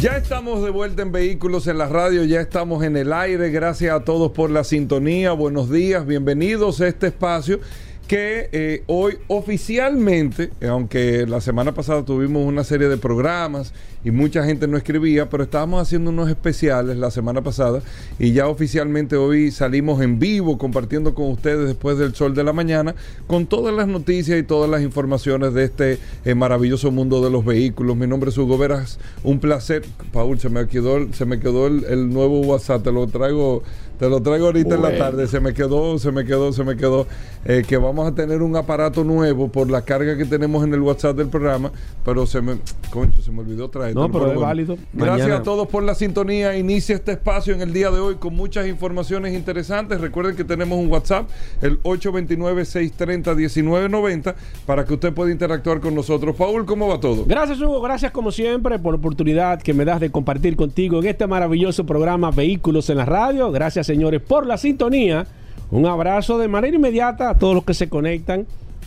Ya estamos de vuelta en Vehículos en la Radio, ya estamos en el aire. Gracias a todos por la sintonía. Buenos días, bienvenidos a este espacio que eh, hoy oficialmente, aunque la semana pasada tuvimos una serie de programas y mucha gente no escribía, pero estábamos haciendo unos especiales la semana pasada y ya oficialmente hoy salimos en vivo compartiendo con ustedes después del sol de la mañana con todas las noticias y todas las informaciones de este eh, maravilloso mundo de los vehículos. Mi nombre es Hugo Veras, un placer. Paul, se me quedó, se me quedó el, el nuevo WhatsApp, te lo traigo te lo traigo ahorita en la tarde. Se me quedó, se me quedó, se me quedó. Eh, que vamos a tener un aparato nuevo por la carga que tenemos en el WhatsApp del programa. Pero se me, concho, se me olvidó traer. No, pero, es válido. Gracias a todos por la sintonía. Inicia este espacio en el día de hoy con muchas informaciones interesantes. Recuerden que tenemos un WhatsApp, el 829-630-1990, para que usted pueda interactuar con nosotros. Paul, ¿cómo va todo? Gracias, Hugo. Gracias, como siempre, por la oportunidad que me das de compartir contigo en este maravilloso programa Vehículos en la Radio. Gracias señores, por la sintonía. Un abrazo de manera inmediata a todos los que se conectan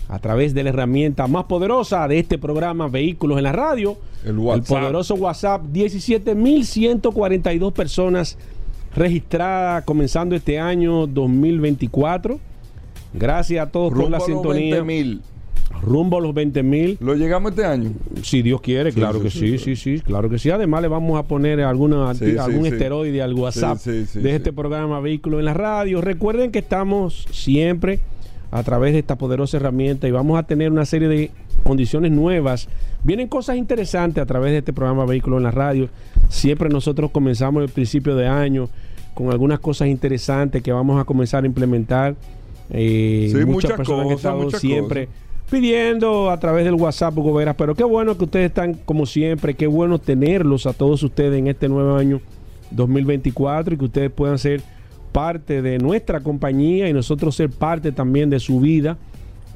a través de la herramienta más poderosa de este programa Vehículos en la Radio. El, poderoso WhatsApp, 17.142 personas registradas comenzando este año 2024. Gracias a todos por la sintonía rumbo a los 20 mil. ¿Lo llegamos este año? Si Dios quiere, claro que sí, sí, sí, claro que sí. Además le vamos a poner alguna, algún esteroide al WhatsApp de este programa Vehículo en la Radio. Recuerden que estamos siempre a través de esta poderosa herramienta y vamos a tener una serie de condiciones nuevas. Vienen cosas interesantes a través de este programa Vehículo en la Radio. Siempre nosotros comenzamos el principio de año con algunas cosas interesantes que vamos a comenzar a implementar. Eh, muchas, personas que están siempre pidiendo a través del WhatsApp, Hugo pero qué bueno que ustedes están como siempre, qué bueno tenerlos a todos ustedes en este nuevo año 2024 y que ustedes puedan ser parte de nuestra compañía y nosotros ser parte también de su vida.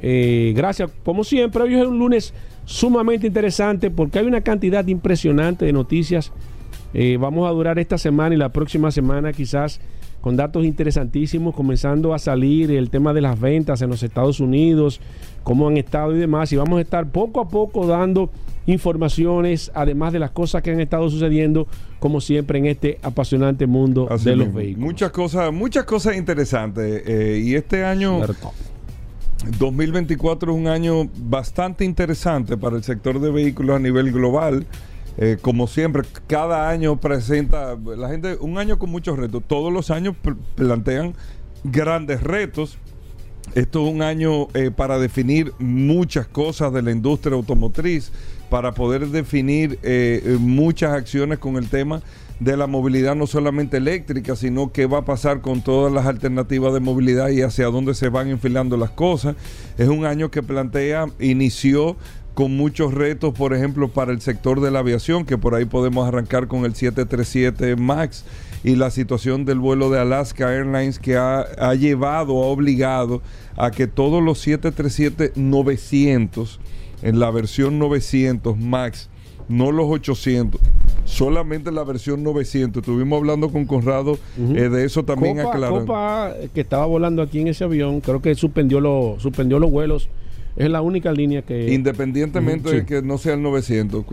Eh, gracias, como siempre, hoy es un lunes sumamente interesante porque hay una cantidad impresionante de noticias. Eh, vamos a durar esta semana y la próxima semana quizás con datos interesantísimos, comenzando a salir el tema de las ventas en los Estados Unidos, cómo han estado y demás. Y vamos a estar poco a poco dando informaciones, además de las cosas que han estado sucediendo, como siempre, en este apasionante mundo de los vehículos. Muchas cosas, muchas cosas interesantes. Eh, y este año. 2024 es un año bastante interesante para el sector de vehículos a nivel global. Eh, como siempre, cada año presenta la gente un año con muchos retos. Todos los años plantean grandes retos. Esto es un año eh, para definir muchas cosas de la industria automotriz, para poder definir eh, muchas acciones con el tema de la movilidad no solamente eléctrica, sino qué va a pasar con todas las alternativas de movilidad y hacia dónde se van enfilando las cosas. Es un año que plantea, inició con muchos retos, por ejemplo, para el sector de la aviación, que por ahí podemos arrancar con el 737 MAX y la situación del vuelo de Alaska Airlines que ha, llevado, ha obligado a que todos los 737-900, en la versión 900 MAX, no los 800, solamente la versión 900. Estuvimos hablando con Conrado eh, de eso también aclarando. Copa, que estaba volando aquí en ese avión, creo que suspendió, lo, suspendió los vuelos es la única línea que... Independientemente de que no sea el 900,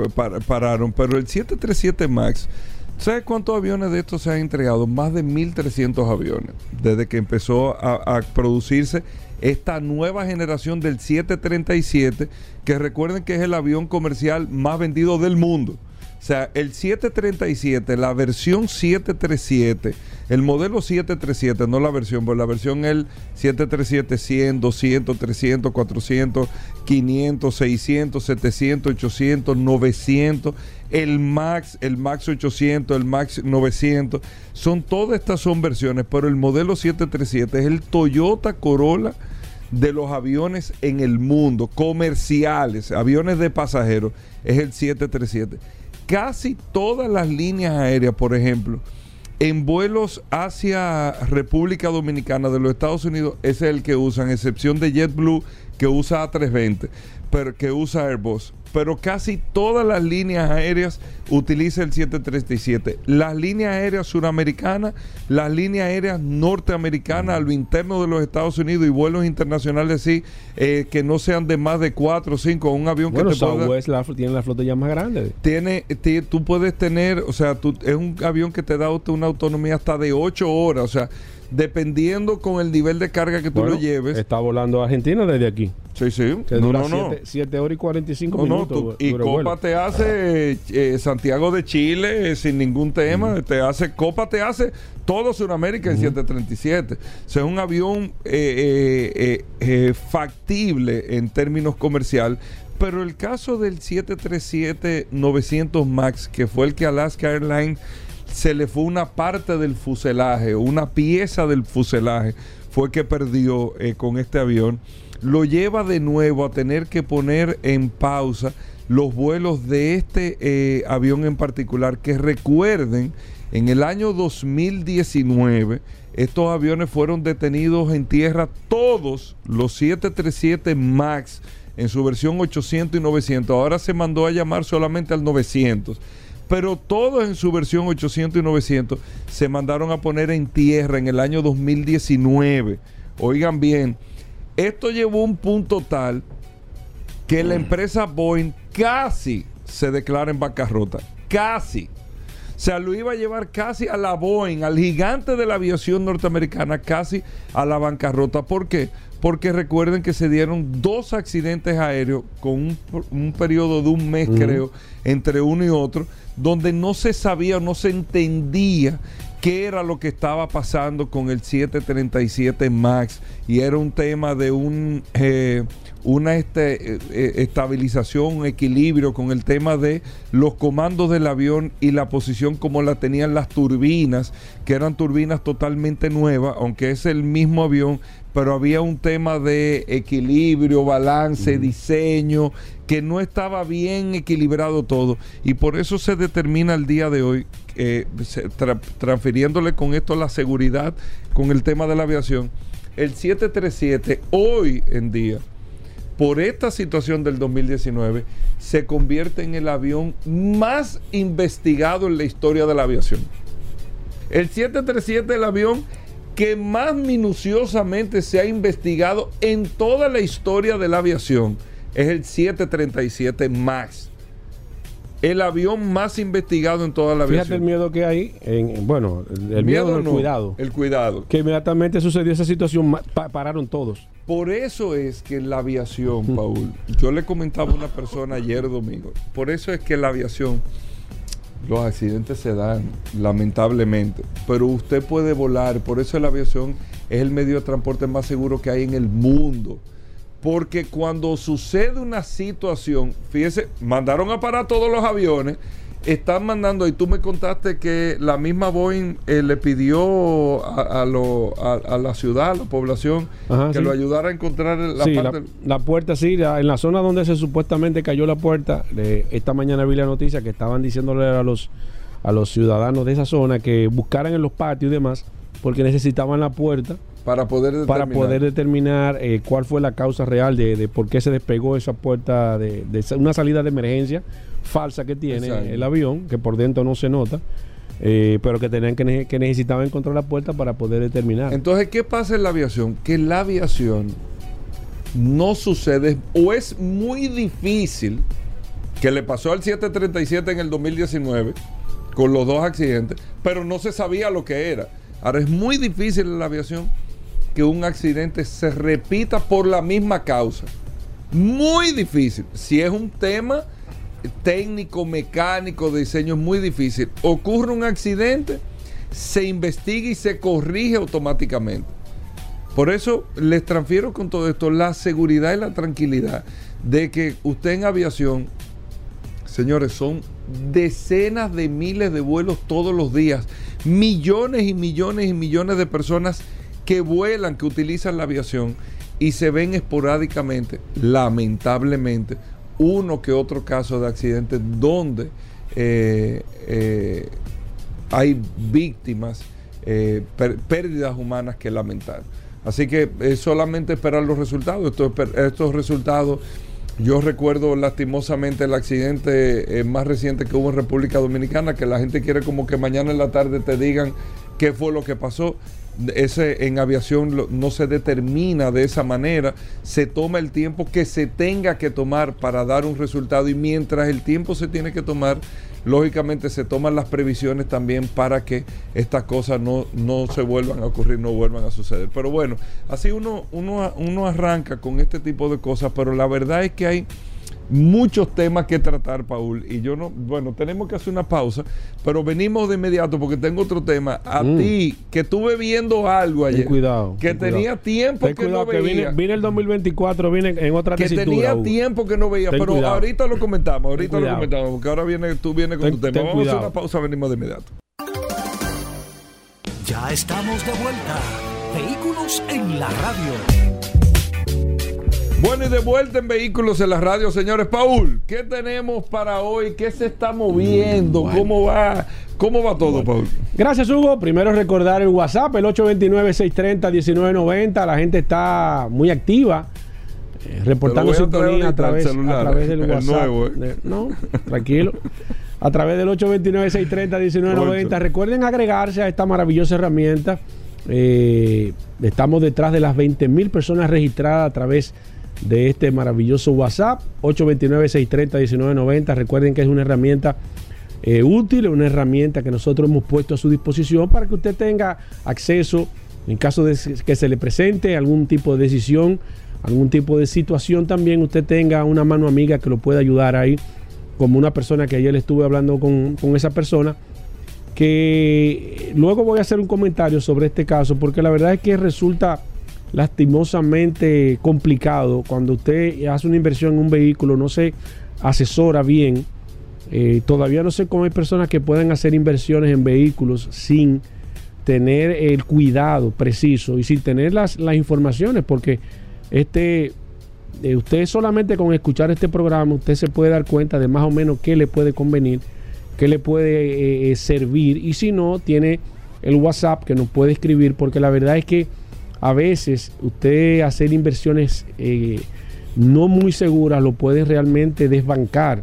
pararon. Pero el 737 MAX, ¿sabes cuántos aviones de estos se han entregado? Más de 1.300 aviones. Desde que empezó a, producirse esta nueva generación del 737, que recuerden que es el avión comercial más vendido del mundo. O sea, el 737, la versión 737, el modelo 737, no la versión, pero la versión el 737 100, 200, 300, 400, 500, 600, 700, 800, 900, el Max, el Max 800, el Max 900, son todas estas son versiones, pero el modelo 737 es el Toyota Corolla de los aviones en el mundo, comerciales, aviones de pasajeros, es el 737 casi todas las líneas aéreas, por ejemplo, En vuelos hacia República Dominicana de los Estados Unidos, ese es el que usan, excepción de JetBlue que usa A320, pero que usa Airbus pero casi todas las líneas aéreas utilizan el 737. Las líneas aéreas suramericanas, las líneas aéreas norteamericanas a lo interno de los Estados Unidos y vuelos internacionales sí, eh, que no sean de más de 4 o 5, un avión que te Southwest la, tiene la flota ya más grande. Tiene, tú puedes tener, o sea, tú, es un avión que te da una autonomía hasta de 8 horas, o sea, dependiendo con el nivel de carga que tú lo lleves. Está volando a Argentina desde aquí. Sí, sí. no, no, no. 7 horas y 45 minutos. y Copa te hace eh, Santiago de Chile eh, sin ningún tema. Te hace Copa te hace todo Sudamérica en 737. O sea, es un avión eh, factible en términos comercial. Pero el caso del 737-900 MAX, que fue el que Alaska Airlines se le fue una parte del fuselaje, una pieza del fuselaje, fue que perdió eh, con este avión, lo lleva de nuevo a tener que poner en pausa los vuelos de este eh, avión en particular, que recuerden, en el año 2019, estos aviones fueron detenidos en tierra, todos los 737 MAX en su versión 800 y 900. Ahora se mandó a llamar solamente al 900 pero todos en su versión 800 y 900 se mandaron a poner en tierra en el año 2019. Oigan bien, esto llevó a un punto tal que la empresa Boeing casi se declara en bancarrota. Casi. O sea, lo iba a llevar casi a la Boeing, al gigante de la aviación norteamericana, casi a la bancarrota. ¿Por qué? Porque recuerden que se dieron dos accidentes aéreos con un, periodo de un mes, creo, entre uno y otro, donde no se sabía, no se entendía qué era lo que estaba pasando con el 737 MAX y era un tema de un, eh, una este, eh, eh, estabilización, un equilibrio con el tema de los comandos del avión y la posición como la tenían las turbinas, que eran turbinas totalmente nuevas, aunque es el mismo avión, pero había un tema de equilibrio, balance, diseño, que no estaba bien equilibrado todo. Y por eso se determina el día de hoy, eh, transfiriéndole con esto la seguridad, con el tema de la aviación, el 737 hoy en día, por esta situación del 2019, se convierte en el avión más investigado en la historia de la aviación. El 737 es el avión que más minuciosamente se ha investigado en toda la historia de la aviación es el 737 MAX. El avión más investigado en toda la aviación. Fíjate el miedo que hay, en, bueno, el, miedo, el cuidado. El cuidado. Que inmediatamente sucedió esa situación, pararon todos. Por eso es que la aviación, Paul, yo le comentaba a una persona ayer domingo, por eso es que la aviación los accidentes se dan, lamentablemente. Pero usted puede volar, por eso la aviación es el medio de transporte más seguro que hay en el mundo. Porque cuando sucede una situación, fíjese, mandaron a parar todos los aviones, están mandando, y tú me contaste que la misma Boeing eh, le pidió a, la ciudad, a la población, que lo ayudara a encontrar la, parte la, puerta, sí, en la zona donde se supuestamente cayó la puerta, esta mañana vi la noticia que estaban diciéndole a los, a los ciudadanos de esa zona que buscaran en los patios y demás, porque necesitaban la puerta para poder determinar, para poder determinar eh, cuál fue la causa real de, por qué se despegó esa puerta de, una salida de emergencia falsa que tiene el avión, que por dentro no se nota. Eh, pero que tenían que, que necesitaban encontrar la puerta para poder determinar. Entonces, ¿qué pasa en la aviación? Que la aviación no sucede o es muy difícil que le pasó al 737 en el 2019 con los dos accidentes, pero no se sabía lo que era. Ahora es muy difícil en la aviación que un accidente se repita por la misma causa. Muy difícil. Si es un tema técnico, mecánico, de diseño, es muy difícil. Ocurre un accidente, se investiga y se corrige automáticamente. Por eso les transfiero con todo esto la seguridad y la tranquilidad de que usted en aviación, señores, son decenas de miles de vuelos todos los días, millones y millones y millones de personas que vuelan, que utilizan la aviación y se ven esporádicamente, lamentablemente, uno que otro caso de accidente donde eh, eh, hay víctimas, eh, pérdidas humanas que lamentar. Así que es solamente esperar los resultados. Estos, estos resultados, yo recuerdo lastimosamente el accidente más reciente que hubo en República Dominicana, que la gente quiere como que mañana en la tarde te digan qué fue lo que pasó. Ese en aviación no se determina de esa manera, se toma el tiempo que se tenga que tomar para dar un resultado y mientras el tiempo se tiene que tomar, lógicamente se toman las previsiones también para que estas cosas no, no se vuelvan a ocurrir, no vuelvan a suceder. Pero bueno, así uno, uno, uno arranca con este tipo de cosas, pero la verdad es que hay muchos temas que tratar, Paul. Y yo no, bueno, tenemos que hacer una pausa, pero venimos de inmediato porque tengo otro tema. A Mm. ti, que estuve viendo algo ayer, cuidado, que ten tenía cuidado. tiempo Ten que cuidado no que veía. viene, viene el 2024, viene en otra que tenía Hugo. tiempo que no veía, Ten pero cuidado. ahorita lo comentamos, ahorita lo cuidado. comentamos, porque ahora viene, tú vienes con Ten- tu tema. ten Vamos a hacer una pausa, venimos de inmediato. Ya estamos de vuelta. Vehículos en la radio. Bueno, y de vuelta en Vehículos en la Radio, señores. Paul, ¿qué tenemos para hoy? ¿Qué se está moviendo? ¿Cómo va? ¿Cómo va todo, Paul? Gracias, Hugo. Primero recordar el WhatsApp, el 829-630-1990. La gente está muy activa, eh, reportando sintonía a través, celular, a través del el WhatsApp. nuevo, eh. No, tranquilo. A través del 829-630-1990. Ocho. Recuerden agregarse a esta maravillosa herramienta. Eh, estamos detrás de las 20 mil personas registradas a través de este maravilloso WhatsApp. 829-630-1990. Recuerden que es una herramienta eh, útil, una herramienta que nosotros hemos puesto a su disposición para que usted tenga acceso en caso de que se le presente algún tipo de decisión, algún tipo de situación también, usted tenga una mano amiga que lo pueda ayudar ahí, como una persona que ayer estuve hablando con, con esa persona, que luego voy a hacer un comentario sobre este caso, porque la verdad es que resulta lastimosamente complicado cuando usted hace una inversión en un vehículo, no se asesora bien. Eh, todavía no sé cómo hay personas que pueden hacer inversiones en vehículos sin tener el cuidado preciso y sin tener las, las informaciones, porque este, eh, usted solamente con escuchar este programa, usted se puede dar cuenta de más o menos qué le puede convenir, qué le puede eh, servir, y si no, tiene el WhatsApp que nos puede escribir, porque la verdad es que a veces usted hacer inversiones eh, no muy seguras lo puede realmente desbancar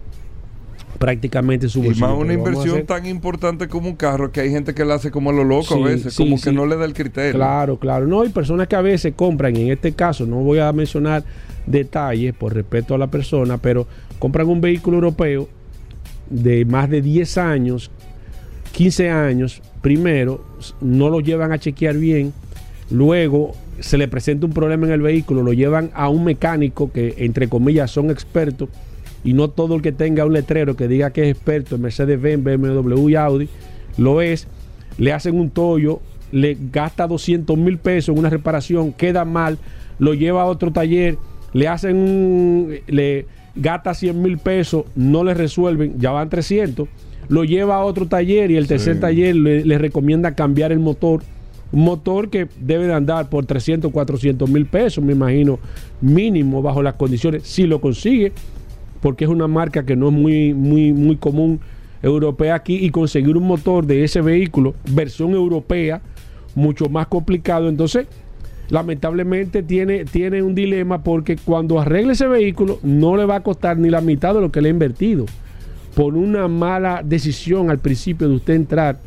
prácticamente su Y bolsillo. más una inversión hacer- tan importante como un carro que hay gente que la hace como a lo loco Sí, a veces, sí, como que no le da el criterio. Claro, claro. No, hay personas que a veces compran, en este caso, no voy a mencionar detalles por respeto a la persona, pero compran un vehículo europeo de más de 10 años, 15 años, primero, no lo llevan a chequear bien, luego se le presenta un problema en el vehículo, lo llevan a un mecánico que, entre comillas, son expertos, y no todo el que tenga un letrero que diga que es experto en Mercedes-Benz, BMW y Audi, lo es, le hacen un tollo, le gasta 200 mil pesos en una reparación, queda mal, lo lleva a otro taller, le hacen un, le gasta 100 mil pesos, no le resuelven, ya van 300, lo lleva a otro taller y el tercer Sí. taller le, le recomienda cambiar el motor. Un motor que debe de andar por 300, 400 mil pesos, me imagino, mínimo bajo las condiciones, si lo consigue, porque es una marca que no es muy, muy, muy común europea aquí y conseguir un motor de ese vehículo, versión europea, mucho más complicado. Entonces, lamentablemente tiene, tiene un dilema porque cuando arregle ese vehículo no le va a costar ni la mitad de lo que le ha invertido por una mala decisión al principio de usted entrar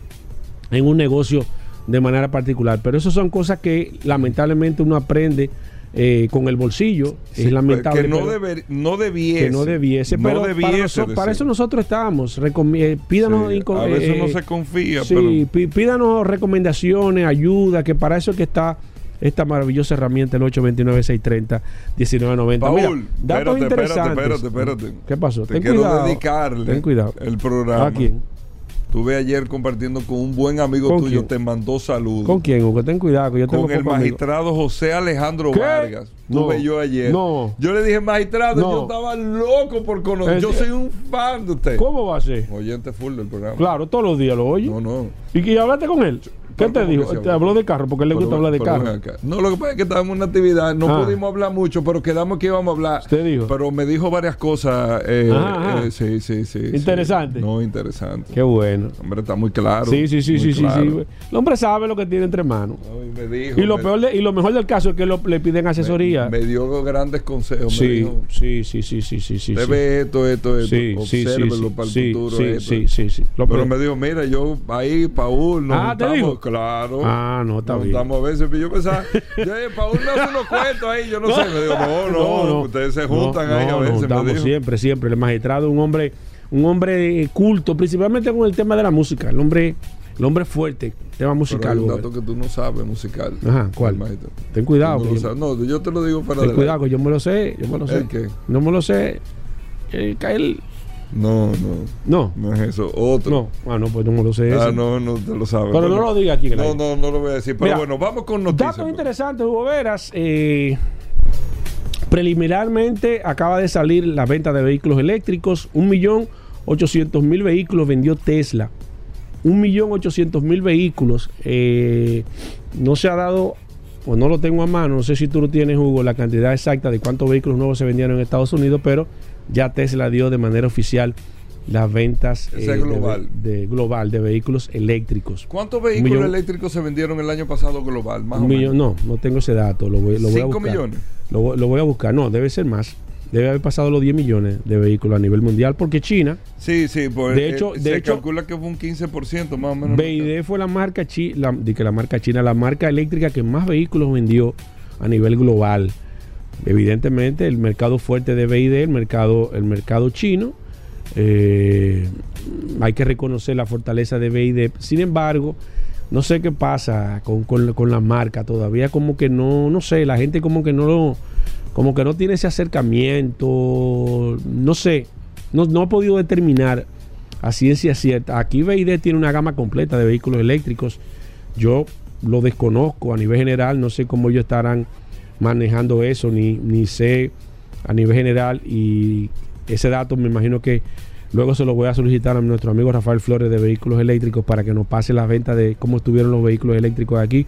en un negocio de manera particular. Pero eso son cosas que lamentablemente uno aprende eh, con el bolsillo. Sí, es lamentable. que no, deber- no debiese. que no debiese, No pero debiese para, noso- para eso nosotros estamos. Recomi- eh, pídanos, Sí, a veces eh, uno se confía, sí, pero pídanos recomendaciones, ayuda, que para eso es que está esta maravillosa herramienta, el 829-630-1990. Paul, Mira, datos espérate, espérate, espérate, espérate. ¿Qué pasó? Te Ten quiero cuidado. dedicarle Ten cuidado. el programa. ¿A quién? Tuve ayer compartiendo con un buen amigo ¿Con tuyo, quién? te mandó saludos. ¿Con quién, Hugo? Ten cuidado, que yo tengo Con el magistrado José Alejandro ¿Qué? Vargas. No. Tuve yo ayer. No. Yo le dije, magistrado, No. yo estaba loco por conocer. Es- Yo soy un fan de usted. ¿Cómo va a ser? Oyente full del programa. Claro, todos los días lo oye. No, no. ¿Y, y hablaste con él? ¿Qué te ¿cómo dijo? Te habló de carro porque él le gusta hablar de carro. No, lo que pasa es que estábamos en una actividad, no Ah. pudimos hablar mucho, pero quedamos que íbamos a hablar. Usted dijo. Pero me dijo varias cosas. eh, Ajá, ajá. eh, sí, sí, sí. sí. Interesante. No, interesante. Qué bueno. Hombre, está muy claro. sí, sí, sí, sí, sí, claro. sí. El hombre sabe lo que tiene entre manos. No, y me dijo, Y lo me- peor de- y lo mejor del caso es que lo- le piden asesoría. Me, me dio grandes consejos. me sí, dijo, sí, sí, sí, sí, sí, sí. Ve esto, esto, esto. Sí, sí, sí, obsérvelo para el sí, futuro. sí, esto. sí, sí, sí. Pero me dijo, mira, yo ahí, Paul, nos Ah, ¿te juntamos, dijo? Claro. Ah, no, está bien. juntamos a veces, pero yo pensaba, yo, eh, Paul me hace unos cuentos ahí, yo no, sé. Me dijo, no, no, ustedes se juntan no, ahí a no, veces, no, me estamos dijo. siempre, siempre. El magistrado, un hombre, un hombre eh, culto, principalmente con el tema de la música. El hombre, el hombre fuerte, tema Pero musical. hay un dato que tú no sabes musical. Ajá, ¿cuál? Ten cuidado. No, yo-. No, yo te lo digo para ten cuidado, que yo me lo sé, yo me lo sé. ¿El qué? No me lo sé. Eh, Cael- No, no, no, no es eso. Otro. no, ah, no, pues no me lo sé. Ah, no, no te lo sabes. Pero no lo diga aquí No, no, no lo voy a decir. Pero Mira, bueno, vamos con noticias. Datos pues. interesantes, Hugo Veras. Eh, preliminarmente acaba de salir la venta de vehículos eléctricos. 1.800.000 vehículos vendió Tesla. 1.800.000 vehículos. Eh, no se ha dado, o no lo tengo a mano, no sé si tú lo tienes, Hugo, la cantidad exacta de cuántos vehículos nuevos se vendieron en Estados Unidos, pero ya Tesla dio de manera oficial las ventas eh, global. De, de- global de vehículos eléctricos. ¿Cuántos vehículos millón- eléctricos se vendieron el año pasado global? Más Un o millón, menos. no, no tengo ese dato. Lo voy, lo voy a ¿Cinco buscar. millones? Lo, voy- lo voy a buscar. No, debe ser más. Debe haber pasado los 10 millones de vehículos a nivel mundial porque China, Sí, sí, pues De eh, hecho- de se hecho- calcula que fue un 15% más o menos. BID fue la marca chi- la, que la marca china, la marca eléctrica que más vehículos vendió a nivel global. Evidentemente, el mercado fuerte de BID, el mercado, el mercado chino. eh, hay que reconocer la fortaleza de BID. Sin embargo, no sé qué pasa con, con- con la marca. Todavía como que no, no sé, la gente como que no lo, como que no tiene ese acercamiento. No sé, no, no he podido determinar a ciencia cierta. Aquí BID tiene una gama completa de vehículos eléctricos. Yo lo desconozco a nivel general, no sé cómo ellos estarán manejando eso, ni, ni sé a nivel general. Y ese dato me imagino que luego se lo voy a solicitar a nuestro amigo Rafael Flores de Vehículos Eléctricos para que nos pase las ventas de cómo estuvieron los vehículos eléctricos aquí.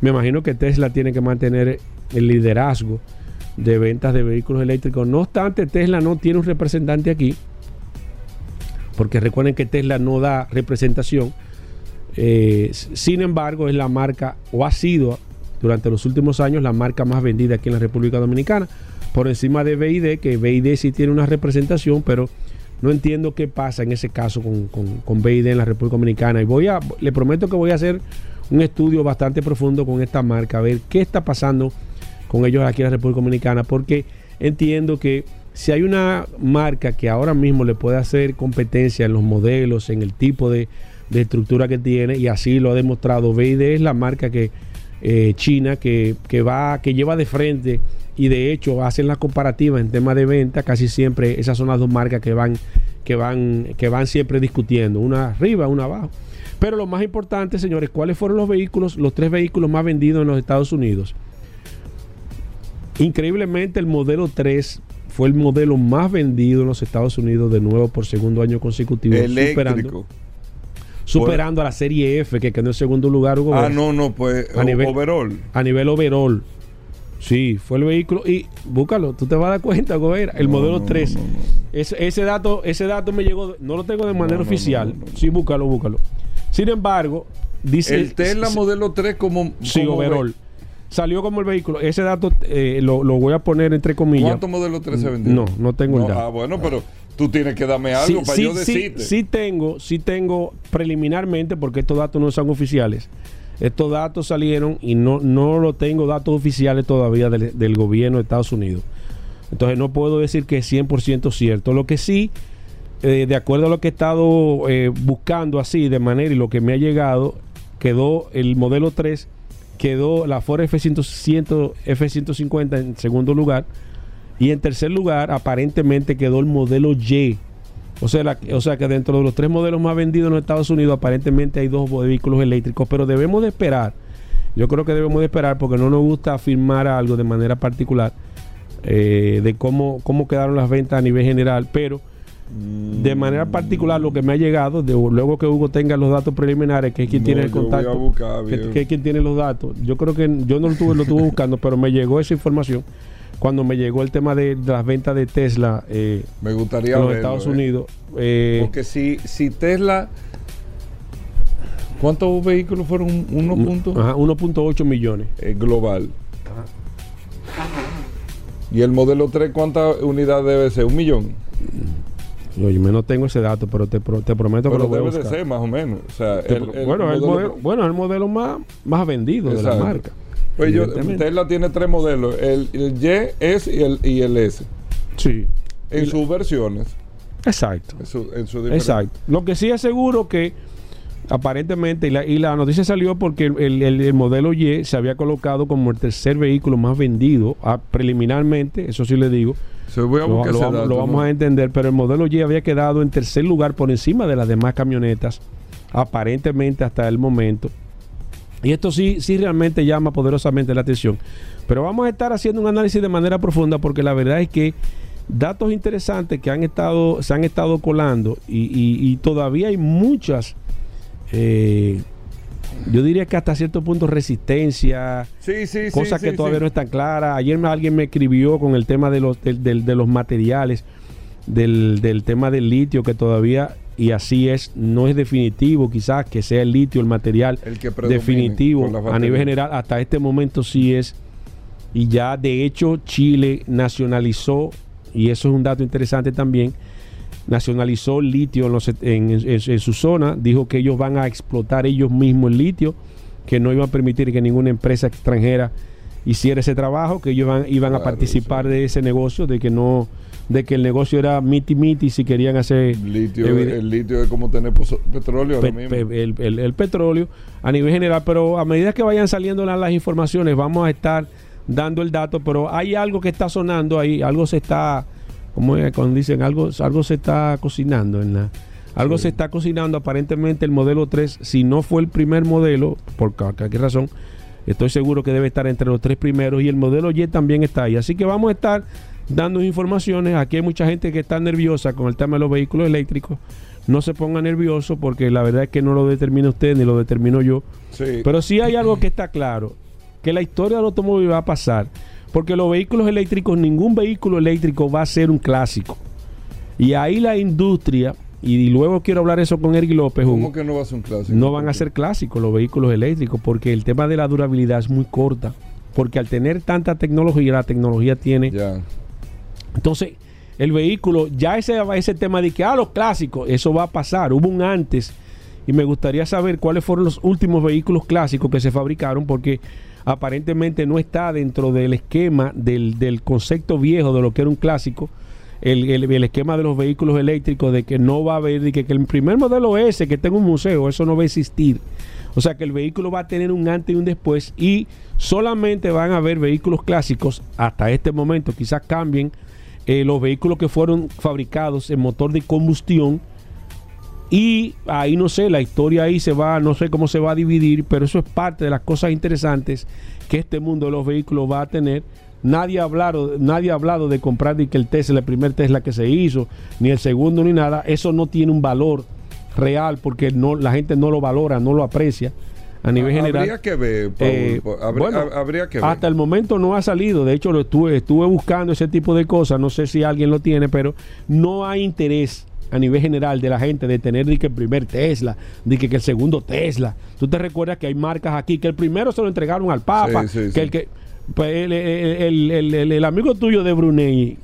Me imagino que Tesla tiene que mantener el liderazgo de ventas de vehículos eléctricos. No obstante, Tesla no tiene un representante aquí porque recuerden que Tesla no da representación. Eh, sin embargo, es la marca, o ha sido durante los últimos años, la marca más vendida aquí en la República Dominicana, por encima de BID, que BID sí tiene una representación, pero no entiendo qué pasa en ese caso con, con, con BID en la República Dominicana. Y voy a, le prometo que voy a hacer un estudio bastante profundo con esta marca, a ver qué está pasando con ellos aquí en la República Dominicana, porque entiendo que si hay una marca que ahora mismo le puede hacer competencia en los modelos, en el tipo de, de estructura que tiene, y así lo ha demostrado BID, es la marca que eh, China que, que va, que lleva de frente y de hecho hacen las comparativas en temas de venta, casi siempre esas son las dos marcas que van, que van, que van siempre discutiendo, una arriba, una abajo. Pero lo más importante, señores, ¿cuáles fueron los vehículos, los tres vehículos más vendidos en los Estados Unidos? Increíblemente el modelo 3 fue el modelo más vendido en los Estados Unidos de nuevo por segundo año consecutivo, superando, Superando a la serie F que quedó en segundo lugar. Hugo Ah, Vélez, no, no, pues A nivel- overall. A nivel overall. Sí, fue el vehículo. Y búscalo, tú te vas a dar cuenta, Gobera. El No, modelo no, 3. no, no, no. Ese, dato, ese dato me llegó, no lo tengo de manera oficial. Sí, búscalo, búscalo. Sin embargo, dice. El Tesla sí, modelo 3 como... Sí, como overall. Salió como el vehículo. Ese dato eh, lo, lo voy a poner entre comillas. ¿Cuántos modelos 3 se vendieron? No, no tengo el dato. Ah, bueno, pero tú tienes que darme algo Sí, para sí, yo sí, decirte. sí tengo, sí tengo preliminarmente, porque estos datos no son oficiales. Estos datos salieron y no, no lo tengo datos oficiales todavía del, del gobierno de Estados Unidos. Entonces no puedo decir que es 100% cierto. Lo que sí, eh, de acuerdo a lo que he estado eh, buscando así de manera y lo que me ha llegado, quedó el modelo 3, quedó la Ford F-100, F-150 en segundo lugar. Y en tercer lugar, aparentemente quedó el modelo Y. O sea, la- o sea que dentro de los tres modelos más vendidos en los Estados Unidos, aparentemente hay dos vehículos eléctricos, pero debemos de esperar. Yo creo que debemos de esperar porque no nos gusta afirmar algo de manera particular eh, de cómo, cómo quedaron las ventas a nivel general, pero de manera particular lo que me ha llegado, de, luego que Hugo tenga los datos preliminares, que es quien No, tiene el contacto, buscar, que, es quien tiene los datos. Yo creo que yo no lo tuve, lo estuve buscando, pero me llegó esa información cuando me llegó el tema de, de las ventas de Tesla eh, Me gustaría en los verlo, Estados eh. Unidos. Eh, Porque si, si Tesla. ¿Cuántos vehículos fueron? Uno punto. ajá, 1.8 millones. eh, global. Y el modelo 3, ¿cuántas unidades debe ser? ¿Un millón? Yo, yo no tengo ese dato, pero te, pro- te prometo que lo voy a debe de buscar. ser más o menos. O sea, Te el- pro- el bueno, el modelo- modelo, bueno, el modelo más, más vendido de la marca. Pues yo. Tesla tiene tres modelos: el, el Y, S y el, y el S. Sí, En sus versiones. exacto. En su, en su diferente- Exacto. Lo que sí es seguro que aparentemente, y la, y la noticia salió porque el, el- el- el modelo Y se había colocado como el tercer vehículo más vendido ah, preliminarmente, eso sí le digo, Se voy a lo, lo dato, lo vamos ¿no? a entender, pero el modelo Y había quedado en tercer lugar por encima de las demás camionetas, aparentemente hasta el momento. Y esto sí, sí realmente llama poderosamente la atención. Pero vamos a estar haciendo un análisis de manera profunda porque la verdad es que datos interesantes que han estado, se han estado colando y, y- y todavía hay muchas, eh, yo diría que hasta cierto punto resistencia, Sí, sí, sí. cosas sí, que todavía no están claras. Ayer alguien me escribió con el tema de los, del- de los materiales, del, del tema del litio, que todavía, y así es, no es definitivo, quizás que sea el litio el material El que predomine definitivo a nivel general. Hasta este momento sí es. Y ya de hecho Chile nacionalizó, y eso es un dato interesante también, nacionalizó el litio en, los- en- en- en su zona, dijo que ellos van a explotar ellos mismos el litio, que no iban a permitir que ninguna empresa extranjera hiciera ese trabajo, que ellos van- iban a participar sí. de ese negocio, de que no, de que el negocio era miti miti si querían hacer Litio, el litio es como tener petróleo ahora mismo. pe- el, el- el petróleo a nivel general, pero a medida que vayan saliendo la- las informaciones vamos a estar dando el dato, pero hay algo que está sonando ahí, algo se está, como es cuando dicen, algo, algo se está cocinando en la... Algo Sí. se está cocinando, aparentemente el modelo 3, si no fue el primer modelo, por cualquier razón, estoy seguro que debe estar entre los tres primeros y el modelo Y también está ahí. Así que vamos a estar dando informaciones. Aquí hay mucha gente que está nerviosa con el tema de los vehículos eléctricos. No se ponga nervioso porque la verdad es que no lo determina usted ni lo determino yo. Sí. Pero sí hay algo que está claro, que la historia del automóvil va a pasar. Porque los vehículos eléctricos, ningún vehículo eléctrico va a ser un clásico. Y ahí la industria, y luego quiero hablar eso con Eric López, ¿Cómo que no va a ser un clásico? no van a ser clásicos los vehículos eléctricos porque el tema de la durabilidad es muy corta. Porque al tener tanta tecnología, la tecnología tiene Ya. Entonces, el vehículo, ya ese, ese tema de que, ah, los clásicos, eso va a pasar. Hubo un antes. Y me gustaría saber cuáles fueron los últimos vehículos clásicos que se fabricaron, porque aparentemente no está dentro del esquema del, del concepto viejo de lo que era un clásico. El, el- el esquema de los vehículos eléctricos, de que no va a haber, de que, que el primer modelo ese que tenga un museo, eso no va a existir. O sea que el vehículo va a tener un antes y un después y solamente van a haber vehículos clásicos hasta este momento, quizás cambien eh, los vehículos que fueron fabricados en motor de combustión y ahí no sé, la historia ahí se va, no sé cómo se va a dividir, pero eso es parte de las cosas interesantes que este mundo de los vehículos va a tener. Nadie ha hablado, nadie ha hablado de comprar ni que el Tesla, el primer Tesla que se hizo, ni el segundo ni nada. Eso no tiene un valor real porque no la gente no lo valora, no lo aprecia a nivel Habría general. que ver, Paul, Eh, habría, bueno, habría que ver. Hasta el momento no ha salido. De hecho, lo estuve, estuve buscando ese tipo de cosas. No sé si alguien lo tiene, pero no hay interés a nivel general de la gente de tener ni que el primer Tesla, ni que, que el segundo Tesla. Tú te recuerdas que hay marcas aquí que el primero se lo entregaron al Papa, Sí, sí, que sí. el que pues, el- el- el amigo tuyo de Brunei.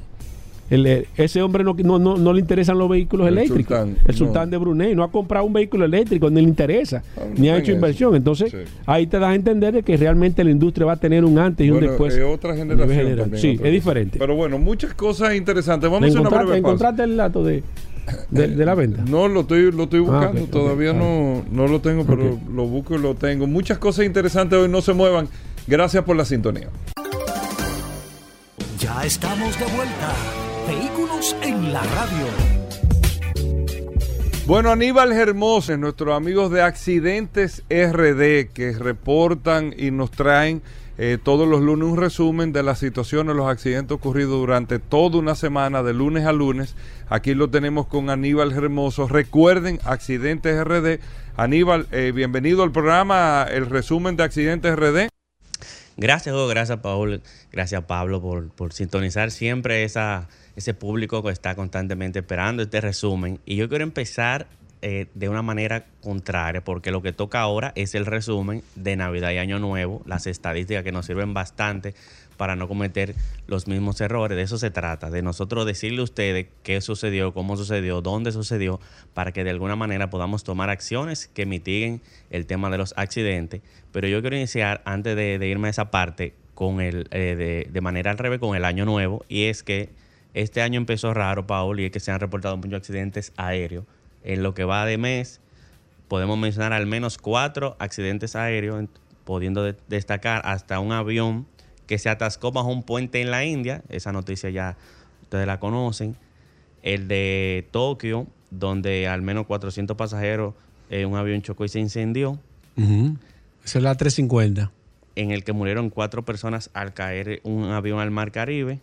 El- el- ese hombre no, no, no, no le interesan los vehículos El eléctricos. sultán, el no. sultán de Brunei no ha comprado un vehículo eléctrico, ni le interesa, Ah, no ni ha hecho inversión. eso. Entonces, Sí. ahí te das a entender de que realmente la industria va a tener un antes y un después. es otra generación también, Sí, otra es diferente. Pero bueno, muchas cosas interesantes. Vamos a hacer una ¿Encontraste, breve pausa. encontraste el dato de, de, de la venta? No, lo estoy, lo estoy Ah, buscando. Todavía Ah. no, no lo tengo, pero lo busco y lo tengo. Muchas cosas interesantes hoy. No se muevan. Gracias por la sintonía. Ya estamos de vuelta. Vehículos en la radio. Bueno, Aníbal Hermoso, nuestros amigos de Accidentes RD que reportan y nos traen eh, todos los lunes un resumen de las situaciones, los accidentes ocurridos durante toda una semana, de lunes a lunes. Aquí lo tenemos con Aníbal Hermoso. Recuerden, Accidentes RD. Aníbal, eh, bienvenido al programa, el resumen de Accidentes RD. Gracias, Hugo, gracias, Paul, gracias, Pablo, por, por sintonizar siempre esa ese público que está constantemente esperando este resumen. Y yo quiero empezar eh, de una manera contraria, porque lo que toca ahora es el resumen de Navidad y Año Nuevo, las estadísticas que nos sirven bastante para no cometer los mismos errores. De eso se trata, de nosotros decirle a ustedes qué sucedió, cómo sucedió, dónde sucedió, para que de alguna manera podamos tomar acciones que mitiguen el tema de los accidentes. Pero yo quiero iniciar, antes de, irme a esa parte, con el, eh, de, de manera al revés, con el Año Nuevo, y es que este año empezó raro, Paul, y es que se han reportado muchos accidentes aéreos. En lo que va de mes, podemos mencionar al menos cuatro accidentes aéreos, pudiendo destacar hasta un avión que se atascó bajo un puente en la India. Esa noticia ya ustedes la conocen. El de Tokio, donde al menos 400 pasajeros, en un avión chocó y se incendió. Esa es la 350. En el que murieron cuatro personas al caer un avión al Mar Caribe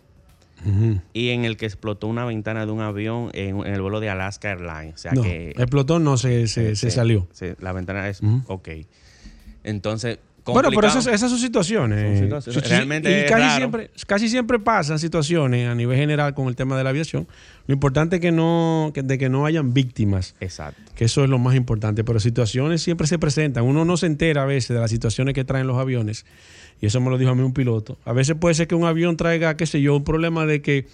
y en el que explotó una ventana de un avión en, el vuelo de Alaska Airlines. O sea que, explotó, no, se, se, salió. la ventana es ok. Entonces, bueno, pero esas, esas son situaciones. Realmente y casi siempre, casi siempre pasan situaciones a nivel general con el tema de la aviación. Lo importante es que no, que, de que no hayan víctimas. Exacto. Que eso es lo más importante. Pero situaciones siempre se presentan. Uno no se entera a veces de las situaciones que traen los aviones y eso me lo dijo a mí un piloto. A veces puede ser que un avión traiga, qué sé yo, un problema de que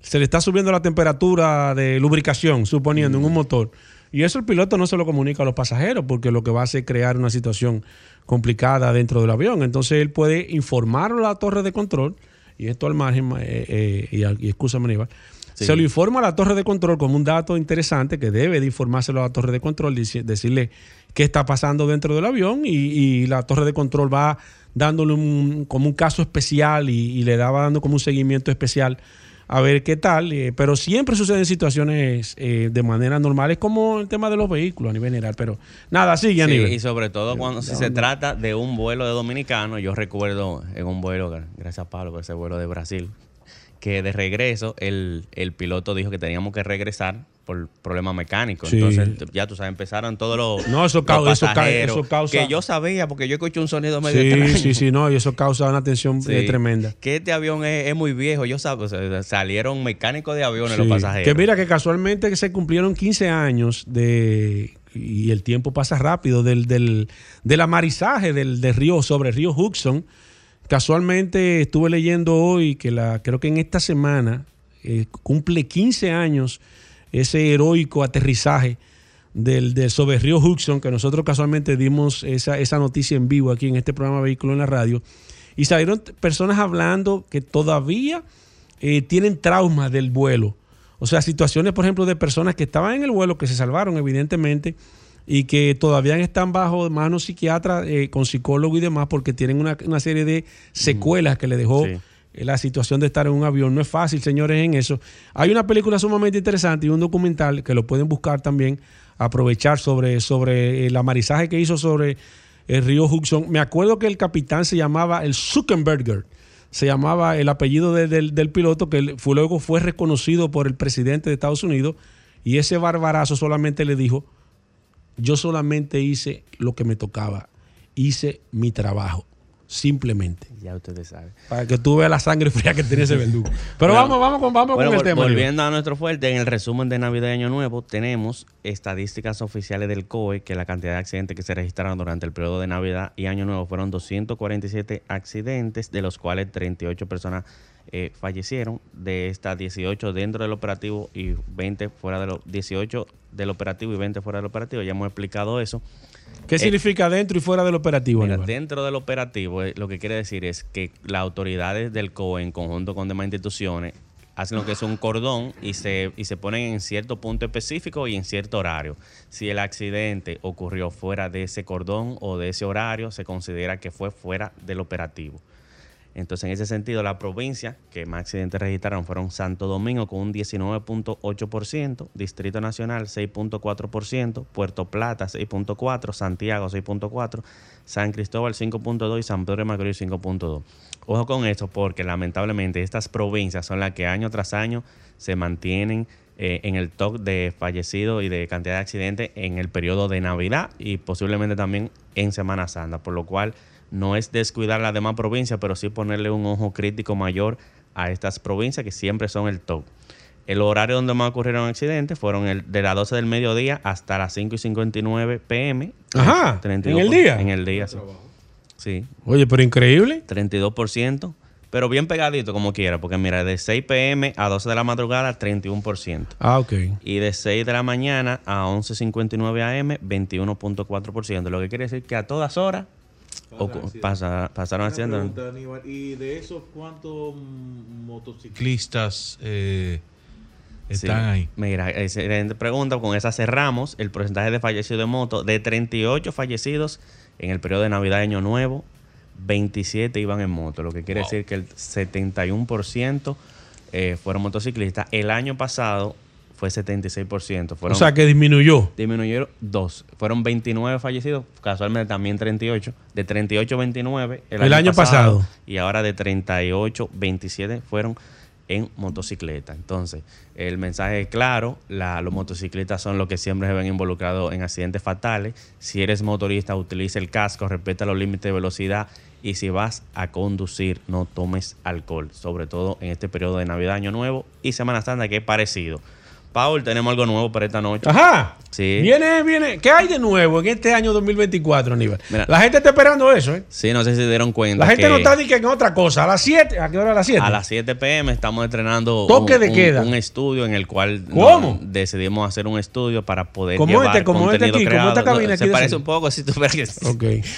se le está subiendo la temperatura de lubricación, suponiendo, en un mm. motor. Y eso el piloto no se lo comunica a los pasajeros porque lo que va a hacer es crear una situación complicada dentro del avión. Entonces él puede informar a la torre de control, y esto al margen, eh, eh, y, y excúsame, Aníbal, se lo informa a la torre de control como un dato interesante que debe de informárselo a la torre de control, decirle qué está pasando dentro del avión y, la torre de control va dándole un, como un caso especial y, le daba dando como un seguimiento especial a ver qué tal, eh, pero siempre suceden situaciones eh, de manera normal, es como el tema de los vehículos a nivel general, pero nada, sigue a nivel. Y sobre todo cuando si se trata de un vuelo de dominicano, yo recuerdo en un vuelo, gracias a Pablo por ese vuelo de Brasil, que de regreso el, piloto dijo que teníamos que regresar por problemas mecánicos. Entonces, ya tú sabes, empezaron todos los. No, eso, causa, eso, causa. Que yo sabía, porque yo escuché un sonido medio sí, extraño. Sí, sí, no, y eso causa una tensión eh, tremenda. Que este avión es, muy viejo, yo sabes, salieron mecánicos de aviones los pasajeros. Que mira, que casualmente se cumplieron 15 años de. Y el tiempo pasa rápido, del, del, del amarizaje del, del río sobre el río Hudson Casualmente estuve leyendo hoy que la, creo que en esta semana eh, cumple 15 años ese heroico aterrizaje del, del sobre río Hudson, que nosotros casualmente dimos esa, esa noticia en vivo aquí en este programa Vehículo en la Radio. Y salieron personas hablando que todavía eh, tienen traumas del vuelo. O sea, situaciones, por ejemplo, de personas que estaban en el vuelo, que se salvaron, evidentemente, y que todavía están bajo manos psiquiatras, eh, con psicólogo y demás, porque tienen una, serie de secuelas que le dejó eh, la situación de estar en un avión. No es fácil, señores, en eso. Hay una película sumamente interesante y un documental que lo pueden buscar también, aprovechar sobre, sobre el amarizaje que hizo sobre el río Hudson. Me acuerdo que el capitán se llamaba el Zuckerberger se llamaba el apellido del, del, piloto, que fue, luego fue reconocido por el presidente de Estados Unidos, y ese barbarazo solamente le dijo, yo solamente hice lo que me tocaba. Hice mi trabajo. Simplemente. Ya ustedes saben. Para que tú veas la sangre fría que tiene ese verdugo. Pero vamos, vamos, con, vamos con el tema. Volviendo a nuestro fuerte, en el resumen de Navidad y Año Nuevo tenemos estadísticas oficiales del COE que la cantidad de accidentes que se registraron durante el periodo de Navidad y Año Nuevo fueron 247 accidentes, de los cuales 38 personas eh, fallecieron. De estas 18 dentro del operativo y 20 fuera de los 18 del operativo y 20 fuera del operativo. Ya hemos explicado eso. ¿Qué significa dentro y fuera del operativo? dentro del operativo eh, lo que quiere decir es que las autoridades del COE en conjunto con demás instituciones hacen lo que es un cordón y se, y se ponen en cierto punto específico y en cierto horario. Si el accidente ocurrió fuera de ese cordón o de ese horario, se considera que fue fuera del operativo. Entonces, en ese sentido, la provincia que más accidentes registraron fueron Santo Domingo con un 19.8%, Distrito Nacional 6.4%, Puerto Plata 6.4%, Santiago 6.4%, San Cristóbal 5.2% y San Pedro de Macorís 5.2%. Ojo con esto porque lamentablemente estas provincias son las que año tras año se mantienen eh, en el top de fallecidos y de cantidad de accidentes en el periodo de Navidad y posiblemente también en Semana Santa, por lo cual no es descuidar las demás provincias, pero sí ponerle un ojo crítico mayor a estas provincias que siempre son el top. El horario donde más ocurrieron accidentes fueron el, de las 12 del mediodía hasta las 5 y 59 pm. Ajá, ¿en el día? En el día, sí. sí. Oye, pero increíble. 32%, pero bien pegadito como quiera, porque mira, de 6 pm a 12 de la madrugada, 31%. Ah, ok. Y de 6 de la mañana a 11.59 am, 21.4%. Lo que quiere decir que a todas horas pasa, pasaron haciendo. ¿Y de esos cuántos motociclistas eh, están ahí? Mira, excelente pregunta. Con esa cerramos el porcentaje de fallecidos de moto. De 38 fallecidos en el periodo de Navidad Año Nuevo, 27 iban en moto, lo que quiere decir que el 71% eh, fueron motociclistas. El año pasado fue 76%. Fueron, o sea que disminuyó. Disminuyó dos. Fueron 29 fallecidos, casualmente también 38. De 38 29 el, año, pasado, Y ahora de 38 27 fueron en motocicleta. Entonces, el mensaje es claro, la, los motociclistas son los que siempre se ven involucrados en accidentes fatales. Si eres motorista, utiliza el casco, respeta los límites de velocidad y si vas a conducir, no tomes alcohol, sobre todo en este periodo de Navidad, Año Nuevo y Semana Santa, que es parecido. Paul, tenemos algo nuevo para esta noche. Ajá. Sí. Viene, viene. ¿Qué hay de nuevo en este año 2024, Aníbal? la gente está esperando eso, ¿eh? Sí, no sé si se dieron cuenta. La gente no está ni que en otra cosa. A las 7, ¿a qué hora a las 7? A las 7 pm estamos estrenando Toque un, de queda. Un, estudio en el cual ¿Cómo? decidimos hacer un estudio para poder ¿Cómo llevar este, como este aquí, creado. Como esta cabina no, aquí Se parece un poco, si tú ves.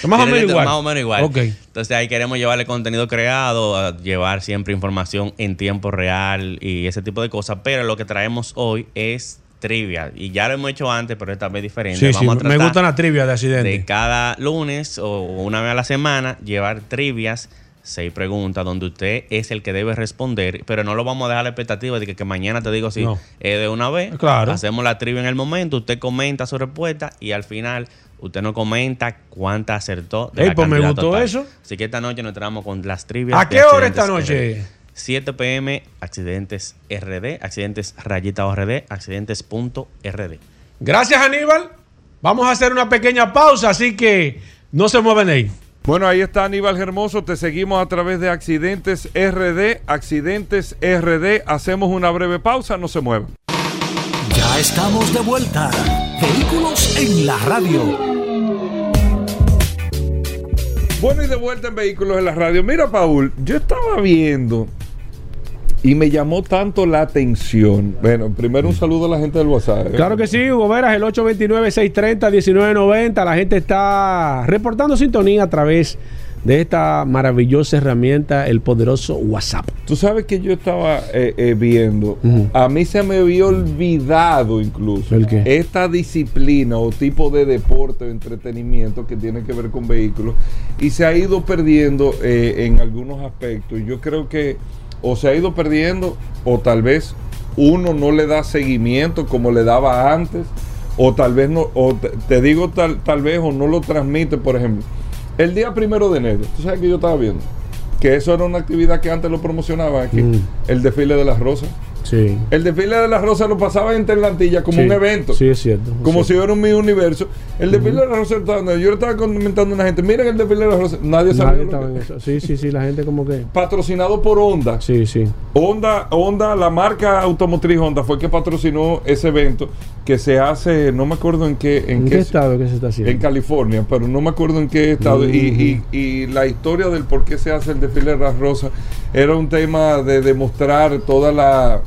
Más o menos igual. Más o menos igual. Entonces ahí queremos llevarle contenido creado, a llevar siempre información en tiempo real y ese tipo de cosas. Pero lo que traemos hoy es trivia. Y ya lo hemos hecho antes, pero esta vez diferente. Sí, Vamos sí, me gustan las trivias de accidentes. De cada lunes o una vez a la semana, llevar trivias, seis preguntas, donde usted es el que debe responder, pero no lo vamos a dejar la expectativa de que, que mañana te digo si es de una vez. Claro. Hacemos la trivia en el momento, usted comenta su respuesta y al final usted nos comenta cuánta acertó. De Ey, pues me gustó eso. Así que esta noche nos entramos con las trivias. ¿A qué hora esta noche? 7 pm, accidentes RD, accidentes rayita RD, accidentes.rd. Gracias, Aníbal. Vamos a hacer una pequeña pausa, así que no se mueven ahí. Bueno, ahí está Aníbal Hermoso. Te seguimos a través de Accidentes RD. Accidentes RD. Hacemos una breve pausa, no se muevan. Ya estamos de vuelta. Vehículos en la radio. Bueno, y de vuelta en Vehículos en la radio. Mira, Paul, yo estaba viendo y me llamó tanto la atención. Bueno, primero un saludo a la gente del WhatsApp. ¿eh? Claro que sí, Hugo Veras, el 829-630-1990. La gente está reportando sintonía a través de esta maravillosa herramienta, el poderoso WhatsApp. Tú sabes que yo estaba eh, eh, viendo, a mí se me había olvidado incluso ¿El qué? esta disciplina o tipo de deporte o entretenimiento que tiene que ver con vehículos y se ha ido perdiendo en algunos aspectos. Yo creo que o se ha ido perdiendo o tal vez uno no le da seguimiento como le daba antes o tal vez no, o te, digo tal, tal vez o no lo transmite, por ejemplo. El día primero de enero, tú sabes que yo estaba viendo que eso era una actividad que antes lo promocionaban aquí, Mm. el desfile de las rosas. Sí. El desfile de las rosas lo pasaba en Terlantilla como Sí. un evento. Sí, es cierto. Como si fuera un mi universo. El desfile de las rosas, estaba- yo le estaba comentando a una gente, miren el desfile de las rosas. Nadie. Nadie estaba en eso. Sí, sí, sí, la gente como que... Patrocinado por Honda. Sí, sí. Honda, Honda, la marca automotriz Honda fue que patrocinó ese evento que se hace, no me acuerdo en qué, en, ¿En qué, qué estado que se está haciendo? en California, pero no me acuerdo en qué estado. y, y- y la historia del por qué se hace el desfile de las rosas era un tema de demostrar toda la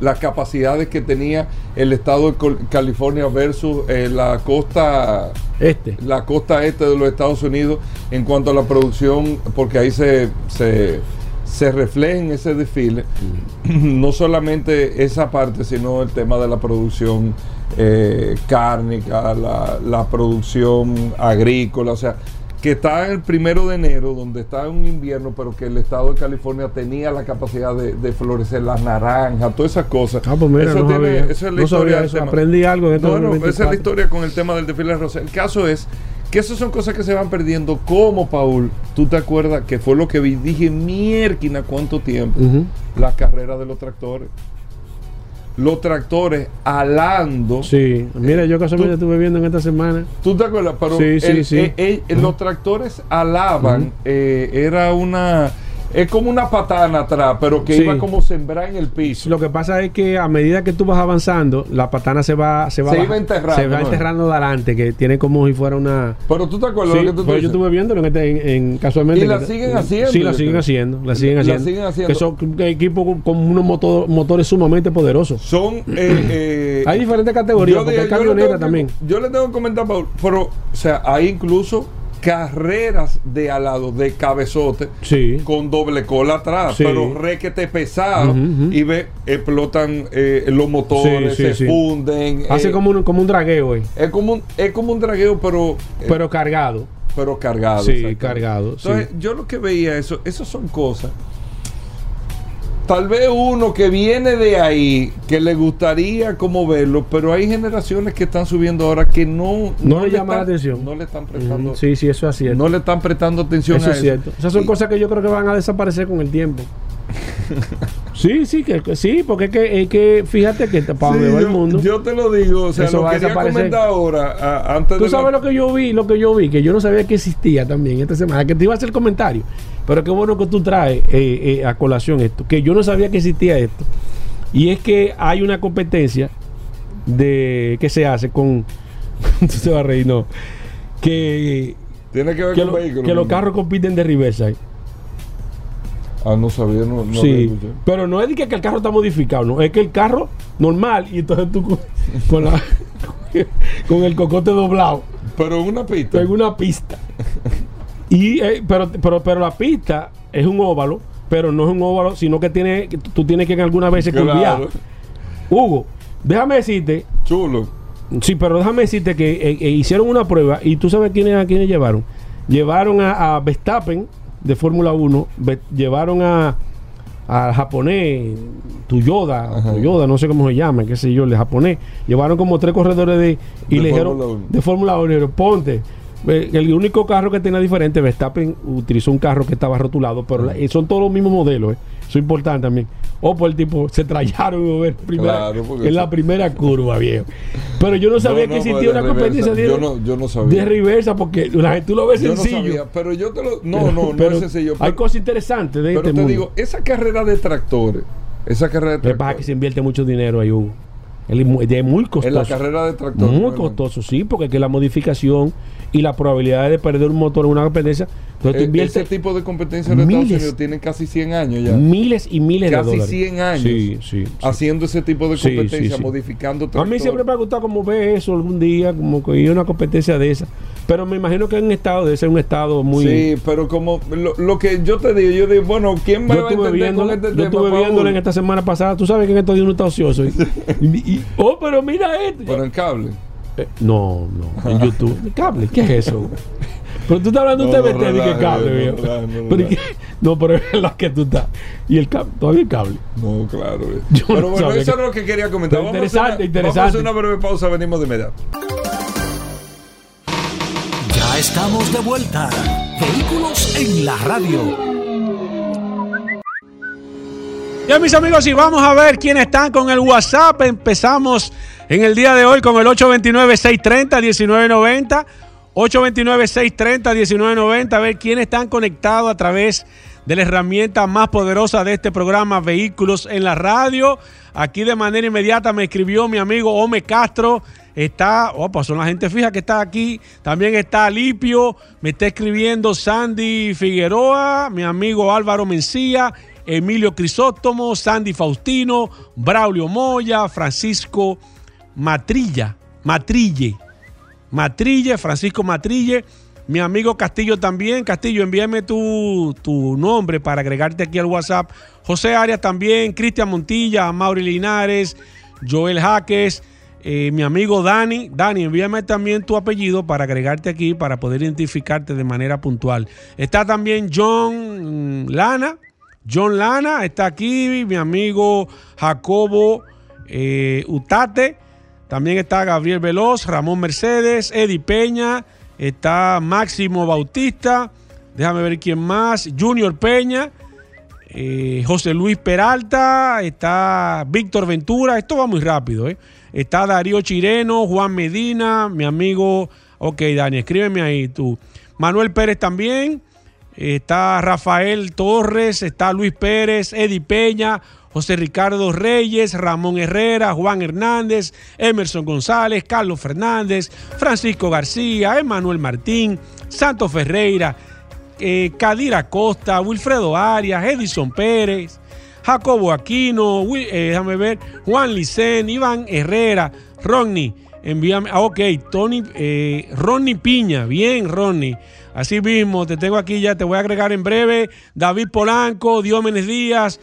las capacidades que tenía el estado de California versus eh, la costa Este. la costa este de los Estados Unidos en cuanto a la producción, porque ahí se, se, se refleja en ese desfile no solamente esa parte, sino el tema de la producción eh, cárnica, la, la producción agrícola, o sea, que está el primero de enero, donde está un invierno, pero que el estado de California tenía la capacidad de, de florecer las naranjas, todas esas cosas. Ah, pues mira, Eso no tiene- sabía. esa es la No historia eso. tema. Aprendí algo de esto No, no, esa es la 24. historia con el tema del desfile rosa. El caso es que esas son cosas que se van perdiendo. Como, Paul, tú te acuerdas que fue lo que vi, dije, mierquina, ¿cuánto tiempo? Ujú. La carrera de los tractores. Los tractores alando. Sí, mira, yo casualmente estuve viendo en esta semana. ¿Tú te acuerdas? Pero Sí, sí, el- sí. los tractores alaban, eh, era una. Es como una patana atrás, pero que Sí. iba como sembrada en el piso. Lo que pasa es que a medida que tú vas avanzando, la patana se va se va, Se iba enterrando, se va enterrando de adelante, que tiene como si fuera una. Pero tú te acuerdas Sí, lo que tú pero yo estuve viéndolo en, este- en- en- casualmente. Y la en- siguen haciendo, Sí, la siguen haciendo. La siguen La haciendo. siguen haciendo. Que son equipos con, unos moto- motores sumamente poderosos. Son. eh, eh, Hay diferentes categorías, yo porque dije, hay yo tengo que- también. Yo le tengo que comentar, Paul, pero, o sea, hay incluso carreras de alado, de cabezote, Sí. con doble cola atrás, Sí. pero requete pesado, y ve, explotan eh, los motores, Sí, se funden. Hace eh, como un, como un dragueo, eh, es como un, es como un dragueo, pero, eh, pero cargado. pero cargado. Sí, cargado. Entonces, yo lo que veía, eso, esas son cosas. Tal vez uno que viene de ahí, que le gustaría como verlo, pero hay generaciones que están subiendo ahora que no, No le llama la atención. No le están prestando, Ujú, Sí, sí, eso es cierto. no le están prestando atención Eso a es eso. cierto. Esas son Y- cosas que yo creo que van a desaparecer con el tiempo. sí, sí, que, sí, porque es que, es que fíjate que para Sí, donde va el mundo. yo te lo digo, o sea, Eso lo va a quería desaparecer. comentar ahora, a- antes Tú de sabes la- lo que yo vi, lo que yo vi, que yo no sabía que existía también esta semana, que te iba a hacer comentario. Pero qué bueno que tú traes eh, eh, a colación esto, que yo no sabía que existía esto. Y es que hay una competencia de que se hace con. tú te vas a reír, no. Que, Tiene que ver que, con lo- vehículos. que los carros compiten de reversa. Ah, no sabía, no, no sí, pero no es de que, que el carro está modificado, no, es que el carro normal y entonces tú con, con la- con el cocote doblado Pero en una pista. en una pista. Y, eh, pero, pero, pero la pista es un óvalo, pero no es un óvalo, sino que tiene, tú tienes que en algunas veces Claro. curviar. Hugo, déjame decirte, Chulo. sí, pero déjame decirte que eh, eh, hicieron una prueba y tú sabes quiénes, a quiénes llevaron. Llevaron a, a Verstappen de Fórmula 1, ve- llevaron a al japonés, Tuyoda. Tuyoda, no sé cómo se llama, qué sé yo, el japonés. Llevaron como tres corredores de y De le dijeron Fórmula 1. de Fórmula 1, y dijeron, ponte. El único carro que tenía diferente, Verstappen utilizó un carro que estaba rotulado, pero la- son todos los mismos modelos, ¿eh? Eso es importante también. O por el tipo, se trallaron en ver primera- Claro, en la primera curva, viejo. Pero yo no sabía No, que no, existía pues, una de competencia de, Yo no- yo no sabía. de reversa, porque la gente tú lo ves Yo no sencillo. sabía, pero yo te lo. No, no, no es sencillo. Hay Pero, cosas interesantes de pero este te mundo. digo, esa carrera de tractores, esa carrera de Lo que pasa es que tractores, se invierte mucho dinero ahí, Hugo. Es muy, costoso. en la carrera de tractores. Muy costoso, sí, porque es que la modificación y la probabilidad de perder un motor en una competencia, entonces e- ese tipo de competencia en Estados. Unidos tienen casi 100 años ya. miles y miles de Casi dólares. 100 años. Sí, sí. sí. Haciendo ese tipo de competencia, modificando A mí siempre me ha gustado como ver eso algún día, como que una competencia de esa. Pero me imagino que en un estado, debe ser un estado muy... Sí, pero como lo, lo que yo te digo, yo digo, bueno, ¿quién me Yo va a entender con este yo tema? estuve viéndolo en esta semana pasada. Tú sabes que en estos días uno está ocioso. Y, y- y- oh, pero mira esto. Pero en cable. Eh, no, no, en YouTube. ¿Cable? ¿Qué es eso? Pero tú estás hablando de No, un TBT que relaje, cable, no, no, Pero. No, es la que tú estás. Y el cable, todavía el cable. No, claro. eh. Yo Pero no bueno, eso que- es lo que quería comentar. A hacer una- interesante, Vamos a hacer interesante. una breve pausa, venimos de inmediato. Estamos de vuelta. Vehículos en la radio. Ya mis amigos, y vamos a ver quiénes están con el WhatsApp. Empezamos en el día de hoy con el 829-630-1990. 829-630-1990. A ver quiénes están conectados a través de la herramienta más poderosa de este programa, Vehículos en la Radio. Aquí de manera inmediata me escribió mi amigo Ome Castro. Está, oh, pues son la gente fija que está aquí. También está Alipio. Me está escribiendo Sandy Figueroa, mi amigo Álvaro Mencía. Emilio Crisóstomo, Sandy Faustino, Braulio Moya, Francisco Matrilla, Matrille, Matrille, Francisco Matrille, mi amigo Castillo también. Castillo, envíame tu, tu nombre para agregarte aquí al WhatsApp. José Arias también, Cristian Montilla, Mauri Linares, Joel Jaques, eh, mi amigo Dani. Dani, envíame también tu apellido para agregarte aquí para poder identificarte de manera puntual. Está también John Lana. John Lana está aquí, mi amigo Jacobo eh, Utate. También está Gabriel Veloz, Ramón Mercedes, Eddie Peña, está Máximo Bautista. Déjame ver quién más. Junior Peña. Eh, José Luis Peralta, está Víctor Ventura, esto va muy rápido, ¿eh? Está Darío Chireno, Juan Medina, mi amigo, ok Dani, escríbeme ahí tú, Manuel Pérez también, está Rafael Torres, está Luis Pérez, Eddie Peña, José Ricardo Reyes, Ramón Herrera, Juan Hernández, Emerson González, Carlos Fernández, Francisco García, Emanuel Martín, Santos Ferreira, eh, Cadira Costa, Wilfredo Arias, Edison Pérez, Jacobo Aquino, eh, déjame ver, Juan Licen, Iván Herrera, Ronnie, envíame, ah, ok, Tony, eh, Ronnie Piña, bien Ronnie, así mismo, te tengo aquí ya, te voy a agregar en breve, David Polanco, Diómenes Díaz,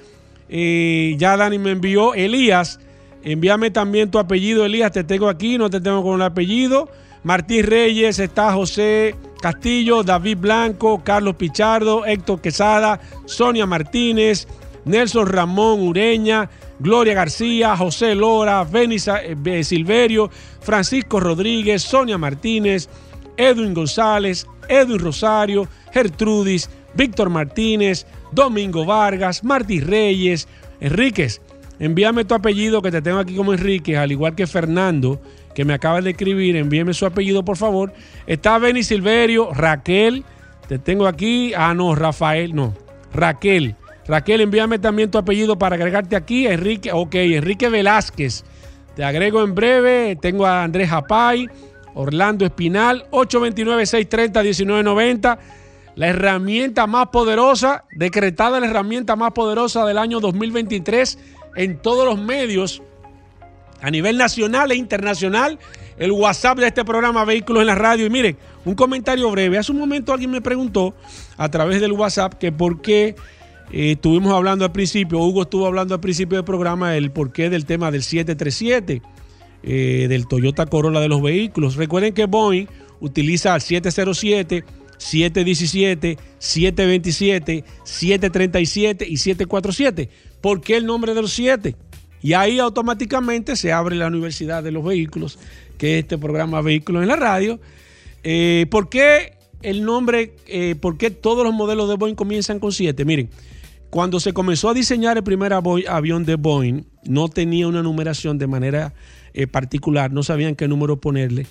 eh, ya Dani me envió, Elías, envíame también tu apellido, Elías, te tengo aquí, no te tengo con el apellido, Martín Reyes, está José Castillo, David Blanco, Carlos Pichardo, Héctor Quesada, Sonia Martínez, Nelson Ramón Ureña, Gloria García, José Lora, Benisa eh, Silverio, Francisco Rodríguez, Sonia Martínez, Edwin González, Edwin Rosario, Gertrudis, Víctor Martínez, Domingo Vargas, Martí Reyes, Enríquez. Envíame tu apellido que te tengo aquí como Enríquez, al igual que Fernando que me acaba de escribir, envíeme su apellido, por favor. Está Benny Silverio, Raquel, te tengo aquí. Ah, no, Rafael, no, Raquel. Raquel, envíame también tu apellido para agregarte aquí. Enrique, ok, Enrique Velázquez. Te agrego en breve. Tengo a Andrés Japay, Orlando Espinal, 829-630-1990. La herramienta más poderosa, decretada la herramienta más poderosa del año 2023 en todos los medios a nivel nacional e internacional, el WhatsApp de este programa Vehículos en la Radio. Y miren, un comentario breve. Hace un momento alguien me preguntó a través del WhatsApp que por qué estuvimos hablando al principio, Hugo estuvo hablando al principio del programa, el porqué del tema del 737, eh, del Toyota Corolla de los vehículos. Recuerden que Boeing utiliza el 707. 717, 727, 737 y 747. ¿Por qué el nombre de los 7? Y ahí automáticamente se abre la Universidad de los Vehículos, que es este programa Vehículos en la Radio. Eh, ¿Por qué el nombre, eh, por qué todos los modelos de Boeing comienzan con 7? Miren, cuando se comenzó a diseñar el primer avión de Boeing, no tenía una numeración de manera eh, particular, no sabían qué número ponerle.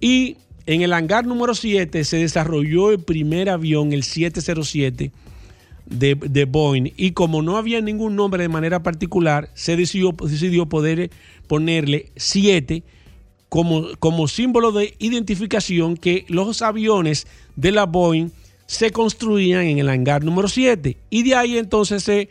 Y en el hangar número 7 se desarrolló el primer avión, el 707 de, Boeing. Y como no había ningún nombre de manera particular, se decidió, poder ponerle 7 como, como símbolo de identificación que los aviones de la Boeing se construían en el hangar número 7. Y de ahí entonces se,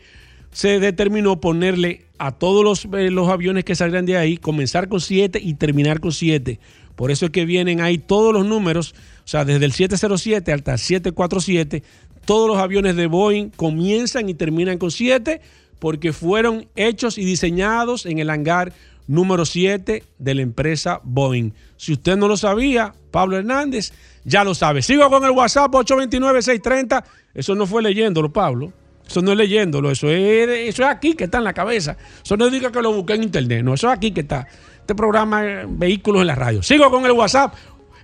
se determinó ponerle a todos los, eh, los aviones que salgan de ahí, comenzar con 7 y terminar con 7. Por eso es que vienen ahí todos los números, o sea, desde el 707 hasta el 747, todos los aviones de Boeing comienzan y terminan con 7 porque fueron hechos y diseñados en el hangar número 7 de la empresa Boeing. Si usted no lo sabía, Pablo Hernández ya lo sabe. Sigo con el WhatsApp 829-630. Eso no fue leyéndolo, Pablo. Eso no es leyéndolo, eso es, eso es aquí que está en la cabeza. Eso no diga que lo busqué en internet, no, eso es aquí que está. Este programa Vehículos en la Radio. Sigo con el WhatsApp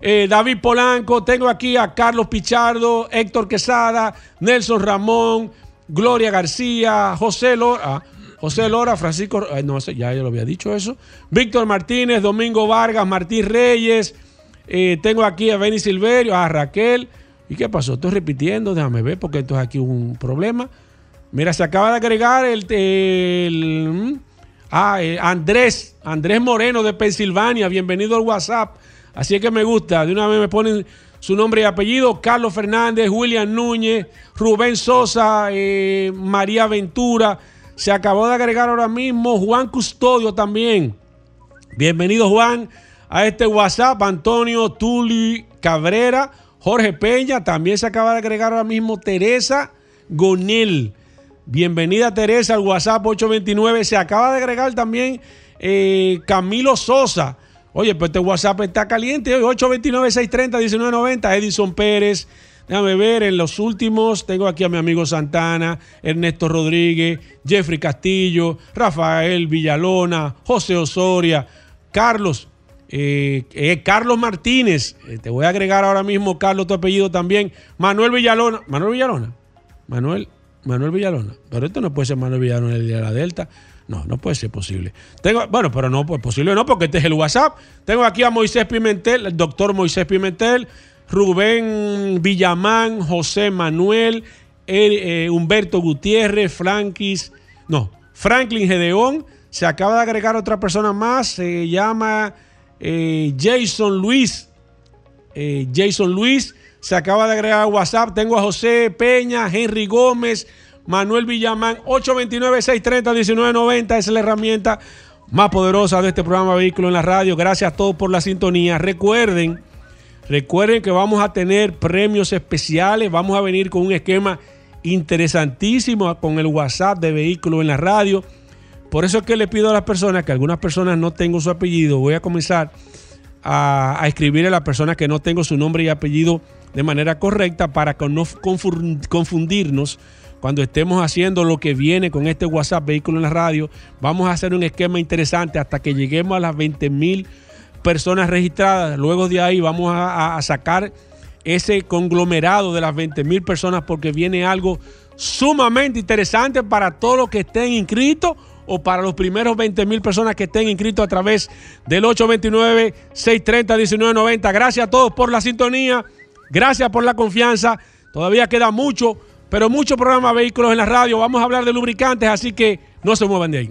eh, David Polanco, tengo aquí a Carlos Pichardo, Héctor Quesada, Nelson Ramón, Gloria García, José Lora, ah, José Lora, Francisco, no sé, ya yo lo había dicho eso, Víctor Martínez, Domingo Vargas, Martín Reyes, eh, tengo aquí a Benny Silverio, a Raquel. ¿Y qué pasó? Estoy repitiendo, déjame ver, porque entonces aquí hubo un problema. Mira, se acaba de agregar el, mm, ah, eh, Andrés, Andrés Moreno de Pensilvania, bienvenido al WhatsApp. Así es que me gusta. De una vez me ponen su nombre y apellido. Carlos Fernández, William Núñez, Rubén Sosa, eh, María Ventura. Se acabó de agregar ahora mismo Juan Custodio también. Bienvenido Juan a este WhatsApp. Antonio Tuli Cabrera, Jorge Peña. También se acaba de agregar ahora mismo Teresa Gonel. Bienvenida Teresa al WhatsApp 829. Se acaba de agregar también eh, Camilo Sosa. Oye, pues este WhatsApp está caliente. 829-630-1990. Edison Pérez. Déjame ver, en los últimos tengo aquí a mi amigo Santana, Ernesto Rodríguez, Jeffrey Castillo, Rafael Villalona, José Osoria, Carlos, eh, eh, Carlos Martínez. Eh, te voy a agregar ahora mismo, Carlos, tu apellido también. Manuel Villalona. Manuel Villalona. Manuel, Manuel Villalona. Pero esto no puede ser Manuel Villalona el de la Delta. No, no puede ser posible. Tengo, bueno, pero no, pues posible no, porque este es el WhatsApp. Tengo aquí a Moisés Pimentel, el doctor Moisés Pimentel, Rubén Villamán, José Manuel, eh, Humberto Gutiérrez, Frankis, no, Franklin Gedeón. Se acaba de agregar otra persona más, se llama eh, Jason Luis. Eh, Jason Luis se acaba de agregar WhatsApp. Tengo a José Peña, Henry Gómez, Manuel Villamán, 829-630-1990. Esa es la herramienta más poderosa de este programa Vehículo en la Radio. Gracias a todos por la sintonía. Recuerden, recuerden que vamos a tener premios especiales. Vamos a venir con un esquema interesantísimo con el WhatsApp de Vehículo en la Radio. Por eso es que le pido a las personas, que algunas personas no tengo su apellido, voy a comenzar a, escribir a las personas que no tengo su nombre y apellido de manera correcta para no confundirnos cuando estemos haciendo lo que viene con este WhatsApp Vehículo en la Radio. Vamos a hacer un esquema interesante hasta que lleguemos a las 20 mil personas registradas. Luego de ahí vamos a, sacar ese conglomerado de las 20 mil personas porque viene algo sumamente interesante para todos los que estén inscritos o para los primeros 20 mil personas que estén inscritos a través del 829-630-1990. Gracias a todos por la sintonía, gracias por la confianza. Todavía queda mucho, pero mucho programa Vehículos en la Radio. Vamos a hablar de lubricantes, así que no se muevan de ahí.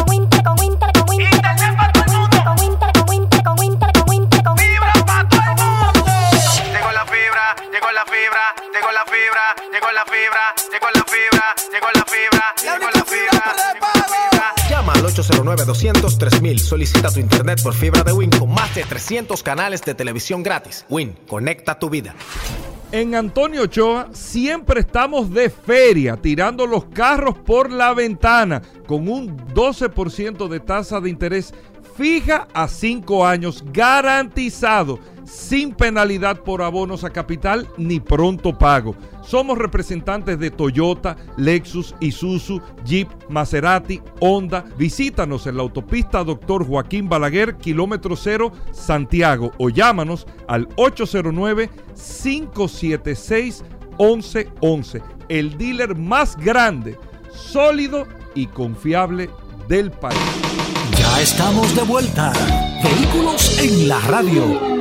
Fibra, llegó la fibra, llegó la fibra, llegó la fibra, llegó la fibra, llegó la fibra. Llama al 809-200-3000. Solicita tu internet por fibra de Win con más de 300 canales de televisión gratis. Win, conecta tu vida. En Antonio Ochoa siempre estamos de feria, tirando los carros por la ventana, con un 12% de tasa de interés fija a 5 años, garantizado, sin penalidad por abonos a capital ni pronto pago. Somos representantes de Toyota, Lexus, Isuzu, Jeep, Maserati, Honda. Visítanos en la autopista Doctor Joaquín Balaguer, kilómetro cero, Santiago, o llámanos al 809-576-1111. El dealer más grande, sólido y confiable del país. Ya estamos de vuelta. Vehículos en la radio.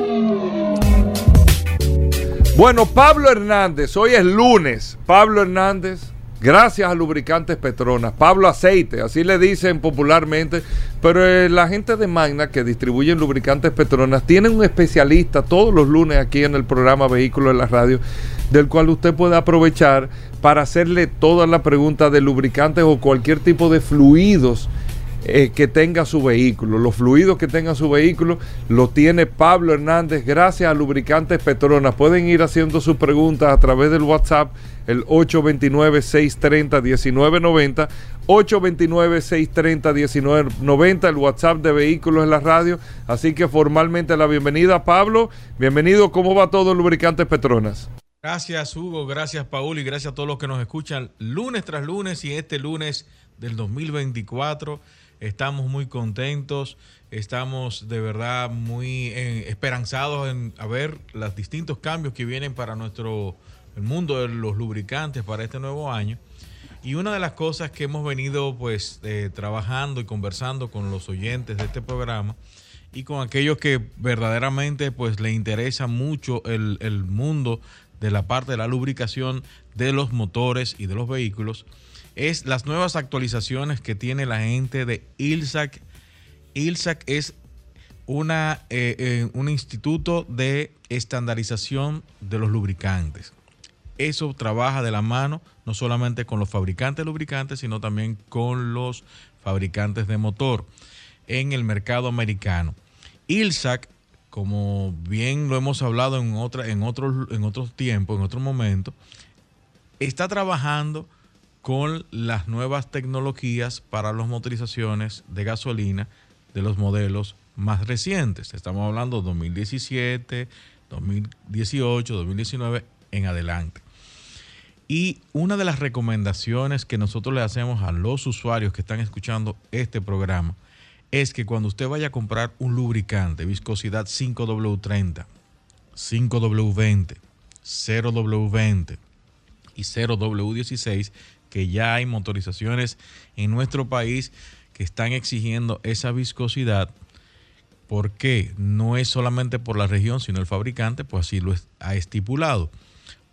Bueno, Pablo Hernández, hoy es lunes. Pablo Hernández, gracias a Lubricantes Petronas. Pablo Aceite, así le dicen popularmente. Pero eh, la gente de Magna que distribuyen Lubricantes Petronas tienen un especialista todos los lunes aquí en el programa Vehículos en la Radio, del cual usted puede aprovechar para hacerle todas las preguntas de lubricantes o cualquier tipo de fluidos eh, que tenga su vehículo. Los fluidos que tenga su vehículo lo tiene Pablo Hernández gracias a Lubricantes Petronas. Pueden ir haciendo sus preguntas a través del WhatsApp, el 829-630-1990. 829-630-1990, el WhatsApp de Vehículos en la Radio. Así que formalmente la bienvenida, Pablo. Bienvenido, ¿cómo va todo Lubricantes Petronas? Gracias Hugo, gracias Paul y gracias a todos los que nos escuchan lunes tras lunes y este lunes del 2024. Estamos muy contentos, estamos de verdad muy eh, esperanzados en a ver los distintos cambios que vienen para nuestro el mundo de los lubricantes para este nuevo año. Y una de las cosas que hemos venido pues eh, trabajando y conversando con los oyentes de este programa y con aquellos que verdaderamente pues le interesa mucho el, el mundo de la parte de la lubricación de los motores y de los vehículos es las nuevas actualizaciones que tiene la gente de ILSAC. ILSAC es una, eh, eh, un instituto de estandarización de los lubricantes. Eso trabaja de la mano no solamente con los fabricantes de lubricantes, sino también con los fabricantes de motor en el mercado americano. ILSAC, como bien lo hemos hablado en, otra, en, en otros tiempos, en otros momentos, está trabajando con las nuevas tecnologías para las motorizaciones de gasolina de los modelos más recientes. Estamos hablando de 2017, 2018, 2019 en adelante. Y una de las recomendaciones que nosotros le hacemos a los usuarios que están escuchando este programa es que cuando usted vaya a comprar un lubricante, viscosidad 5W30, 5W20, 0W20 y 0W16, que ya hay motorizaciones en nuestro país que están exigiendo esa viscosidad, ¿por qué? No es solamente por la región, sino el fabricante, pues así lo ha estipulado.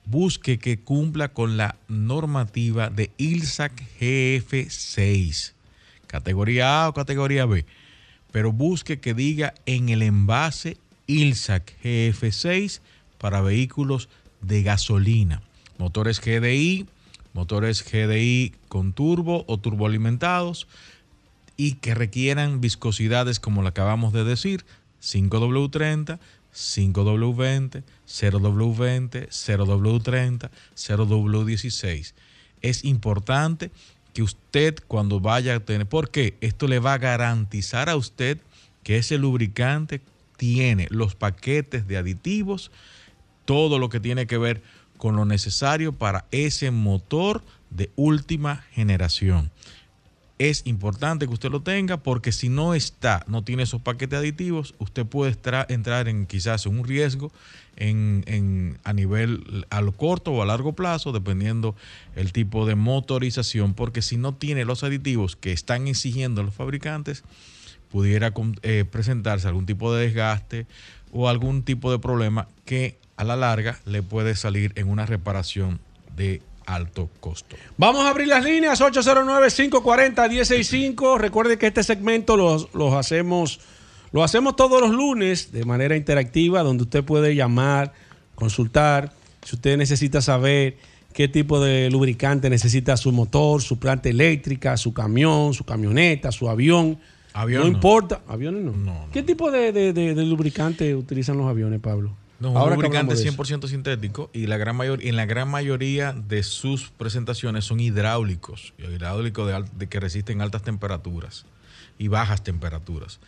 Busque que cumpla con la normativa de ILSAC GF6 categoría A o categoría B, pero busque que diga en el envase ILSAC GF6 para vehículos de gasolina, motores GDI, motores GDI con turbo o turboalimentados y que requieran viscosidades como la acabamos de decir, 5W30, 5W20, 0W20, 0W30, 0W16. Es importante que usted cuando vaya a tener, porque esto le va a garantizar a usted que ese lubricante tiene los paquetes de aditivos, todo lo que tiene que ver con lo necesario para ese motor de última generación. Es importante que usted lo tenga porque si no está, no tiene esos paquetes aditivos, usted puede entrar en quizás un riesgo en, a nivel a lo corto o a largo plazo, dependiendo el tipo de motorización, porque si no tiene los aditivos que están exigiendo los fabricantes, pudiera eh, presentarse algún tipo de desgaste o algún tipo de problema que a la larga le puede salir en una reparación de alto costo. Vamos a abrir las líneas 809-540-165. Recuerde que este segmento los, los hacemos lo hacemos todos los lunes de manera interactiva, donde usted puede llamar, consultar, si usted necesita saber qué tipo de lubricante necesita su motor, su planta eléctrica, su camión, su camioneta, su avión. no, importa. ¿Aviones no? ¿Qué tipo de, lubricante utilizan los aviones, Pablo? No, un lubricante 100% sintético y la gran mayor, en la gran mayoría de sus presentaciones son hidráulicos, hidráulicos de que resisten altas temperaturas y bajas temperaturas.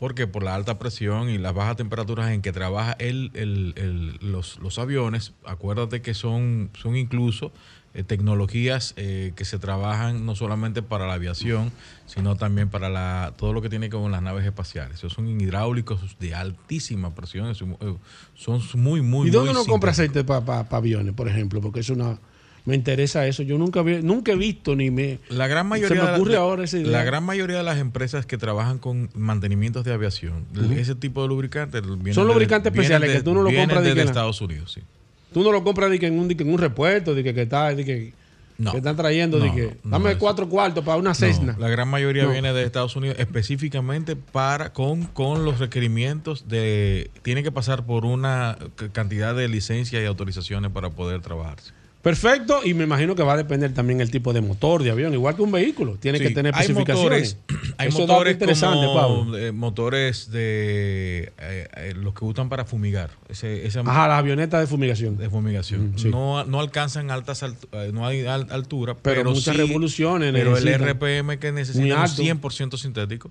Porque por la alta presión y las bajas temperaturas en que trabaja el, los, aviones, acuérdate que son, son incluso eh, tecnologías eh, que se trabajan no solamente para la aviación, sino también para la, todo lo que tiene que ver con las naves espaciales. Esos son hidráulicos de altísima presión, son eh, muy, muy... ¿Y dónde uno compra aceite para aviones, por ejemplo? Porque es una me interesa eso. Yo nunca, nunca he visto ni me. La gran mayoría se me ocurre ahora esa idea. La gran mayoría de las empresas que trabajan con mantenimientos de aviación, ese tipo de lubricantes. Son lubricantes especiales que tú no lo compras de, Estados Unidos, sí. Tú no lo compras de que en un, en un repuesto, de que, que está, de que, que están trayendo, de que dame cuatro cuartos para una Cessna. la gran mayoría viene de Estados Unidos específicamente para con, con los requerimientos de tiene que pasar por una cantidad de licencias y autorizaciones para poder trabajarse. Perfecto, y me imagino que va a depender también el tipo de motor de avión, igual que un vehículo, tiene que tener especificaciones. Hay motores, interesante, Pablo. motores de eh, eh, los que usan para fumigar. Ese, Ajá, las avionetas de fumigación. De fumigación. Mm, no, no alcanzan altas eh, no hay altura, pero, muchas revoluciones. Pero el RPM que necesita es 100% sintético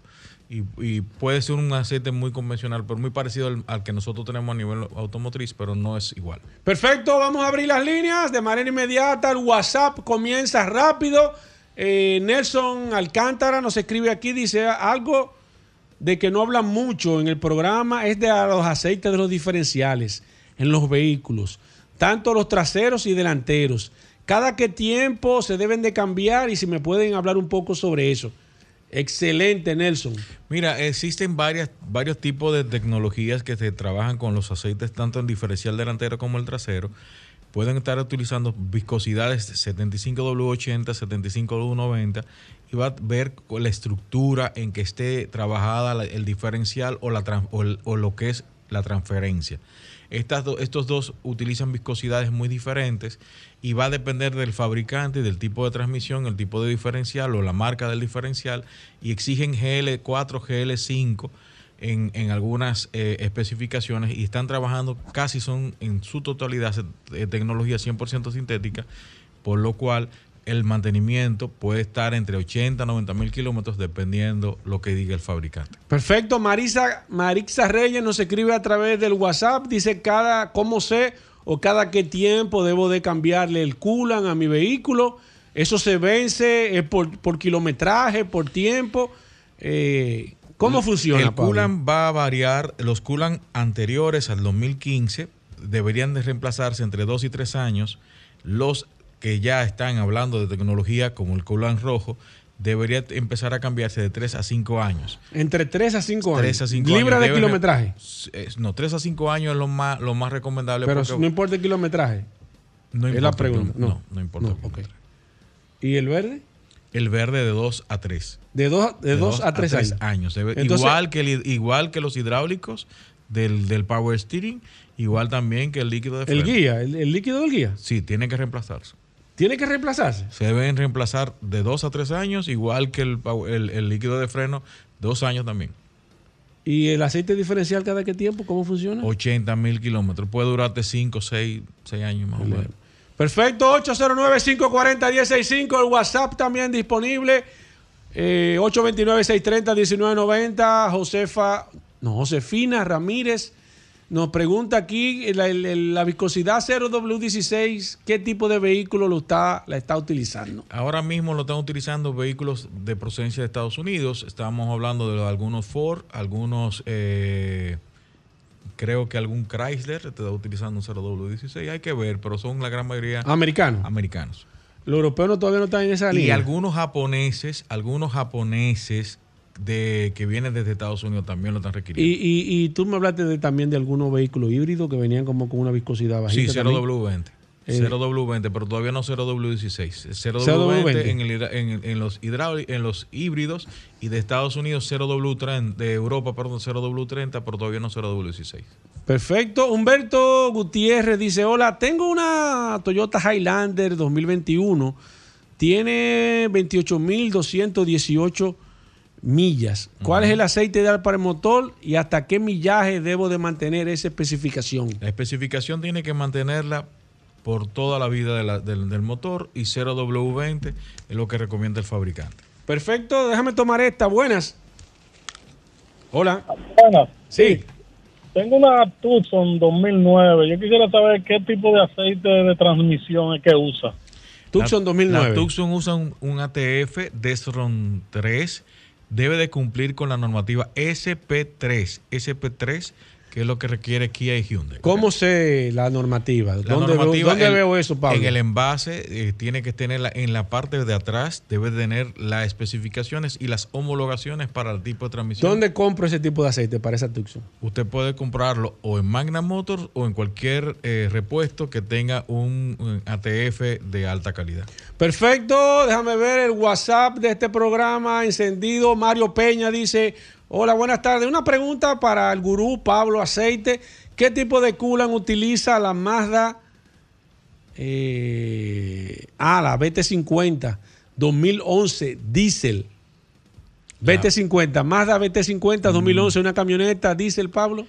y, puede ser un aceite muy convencional, pero muy parecido al, que nosotros tenemos a nivel automotriz, pero no es igual. Perfecto, vamos a abrir las líneas de manera inmediata. El WhatsApp comienza rápido. Eh, Nelson Alcántara nos escribe aquí, dice algo de que no habla mucho en el programa, es de los aceites de los diferenciales en los vehículos, tanto los traseros y delanteros. Cada qué tiempo se deben de cambiar y si me pueden hablar un poco sobre eso. Excelente, Nelson. Mira, existen varias, varios tipos de tecnologías que se trabajan con los aceites, tanto en diferencial delantero como el trasero, pueden estar utilizando viscosidades 75W80, 75W90 y va a ver la estructura en que esté trabajada el diferencial o lo que es la transferencia. Estas estos dos utilizan viscosidades muy diferentes y va a depender del fabricante, del tipo de transmisión, el tipo de diferencial o la marca del diferencial y exigen GL4, GL5 en, en algunas eh, especificaciones y están trabajando casi son en su totalidad eh, tecnología 100% sintética, por lo cual el mantenimiento puede estar entre 80 y 90 mil kilómetros dependiendo lo que diga el fabricante. Perfecto. Marisa, Marixa Reyes nos escribe a través del WhatsApp. Dice cada, cómo sé o cada qué tiempo debo de cambiarle el coolant a mi vehículo. Eso se vence por, por kilometraje, por tiempo. Eh, ¿Cómo funciona? El coolant va a variar. Los coolant anteriores al 2015 deberían de reemplazarse entre 2 y 3 años. Los que ya están hablando de tecnología como el coolant rojo debería empezar a cambiarse de 3 a 5 años. Entre 3 a 5 años. 3 a 5 Libre años. de Deben- kilometraje. Eh, No, 3 a 5 años es lo más, lo más recomendable. Pero porque no importa el kilometraje. no es importa la el pregunta. kilómetro. No, no importa. No, el ok. kilómetro. ¿Y el verde? El verde de 2 a 3. De 2 de dos a 3 años. años. Debe- Entonces- igual, que el- igual que los hidráulicos del, del power steering, igual también que el líquido de El freno. guía, el, el líquido del guía. Sí, tiene que reemplazarse. Tiene que reemplazarse. Se deben reemplazar de 2 a 3 años, igual que el, el- el líquido de freno, dos años también. ¿Y el aceite diferencial cada qué tiempo? ¿Cómo funciona? 80 mil kilómetros. Puede durarte 5, 6, 6 años más o menos. Perfecto, 809-540-165, el WhatsApp también disponible, eh, 829-630-1990, Josefa, no, Josefina Ramírez nos pregunta aquí la, la- la viscosidad 0W16, ¿qué tipo de vehículo lo está, la está utilizando? Ahora mismo lo están utilizando vehículos de procedencia de Estados Unidos. Estamos hablando de algunos Ford, algunos, eh, creo que algún Chrysler está utilizando un 0W16. Hay que ver, pero son la gran mayoría Americano. americanos. Los europeos no- todavía no están en esa Y línea. algunos japoneses, algunos japoneses de que vienen desde Estados Unidos también lo están Y, requiriendo. y- y tú me hablaste de, también de algunos vehículos híbridos que venían como con una viscosidad Sí, bajita. también. 0W20. Eh, 0W20, pero todavía no 0W16. 0W20, 0W20 en, el en, en los en los híbridos y de Estados Unidos 0W30, de Europa, perdón, 0W30, pero todavía no 0W16. Perfecto. Humberto Gutiérrez dice, hola, tengo una Toyota Highlander 2021. Tiene 28.218 millas. ¿Cuál es el aceite ideal para el motor y hasta qué millaje debo de mantener esa especificación? La especificación tiene que mantenerla por toda la vida de la- del, del motor y 0W20 es lo que recomienda el fabricante. Perfecto, déjame tomar esta. Buenas. Hola. Bueno, Sí. tengo una Tucson 2009. Yo quisiera saber qué tipo de aceite de transmisión es que usa. Tucson La- 2009. La Tucson usa un, un ATF Desron 3. Debe de cumplir con la normativa SP3. SP3, que es lo que requiere Kia y Hyundai. ¿Cómo sé la normativa? La ¿Dónde, veo, normativa, dónde el- veo eso, Pablo? En el envase eh, tiene que tener la- en la parte de atrás, debe tener las especificaciones y las homologaciones para el tipo de transmisión. ¿Dónde compro ese tipo de aceite para esa Tucson? Usted puede comprarlo o en Magna Motors o en cualquier eh, repuesto que tenga un, un ATF de alta calidad. Perfecto, déjame ver el WhatsApp de este programa encendido. Mario Peña dice, hola, buenas tardes. Una pregunta para el gurú Pablo Aceite. ¿Qué tipo de coolant utiliza la Mazda? eh, ah, la BT50 2011 diésel. BT50, Mazda BT50 2011, una camioneta diésel, Pablo.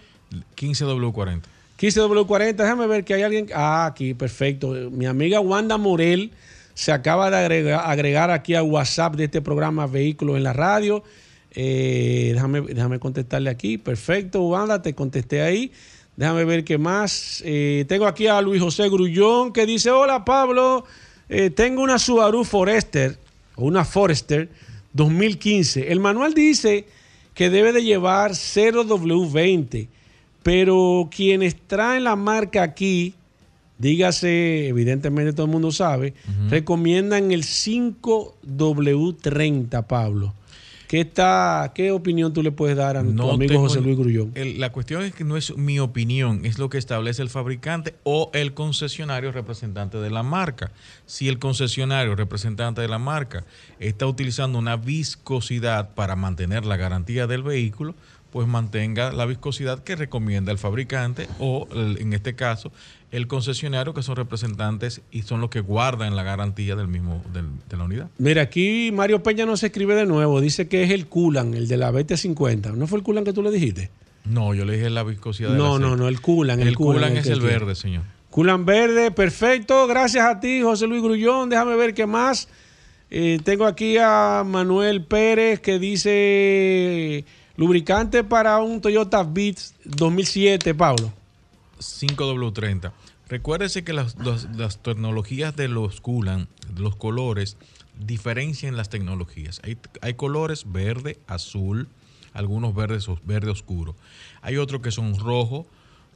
15W40. 15W40, déjame ver que hay alguien. Ah, aquí, perfecto. Mi amiga Wanda Morel se acaba de agregar, agregar aquí al WhatsApp de este programa Vehículos en la Radio. Eh, déjame, déjame contestarle aquí. Perfecto, Wanda, te contesté ahí. Déjame ver qué más. Eh, tengo aquí a Luis José Grullón que dice: Hola Pablo, eh, tengo una Subaru Forester o una Forester 2015. El manual dice que debe de llevar 0W20, pero quienes traen la marca aquí, dígase, evidentemente todo el mundo sabe, recomiendan el 5W30, Pablo. ¿Qué, está, ¿Qué opinión tú le puedes dar a nuestro amigo tengo- José Luis Grullón? el- la cuestión es que no es mi opinión, es lo que establece el fabricante o el concesionario representante de la marca. Si el concesionario representante de la marca está utilizando una viscosidad para mantener la garantía del vehículo, pues mantenga la viscosidad que recomienda el fabricante o, el- en este caso, el concesionario, que son representantes y son los que guardan la garantía del mismo del- de la unidad. Mira, aquí Mario Peña nos escribe de nuevo. Dice que es el Culan, el de la BT50. ¿No fue el Culan que tú le dijiste? No, yo le dije la viscosidad No, no, no, el Culan. El, El Culan que es el tiene. verde, señor. Culan verde, perfecto. Gracias a ti, José Luis Grullón. Déjame ver qué más. Eh, tengo aquí a Manuel Pérez que dice lubricante para un Toyota Beats 2007, Pablo. 5W30. Recuérdese que las, tecnologías de los Coolant, los colores, diferencian las tecnologías. Hay, colores verde, azul, algunos verdes verde oscuro. Hay otros que son rojo,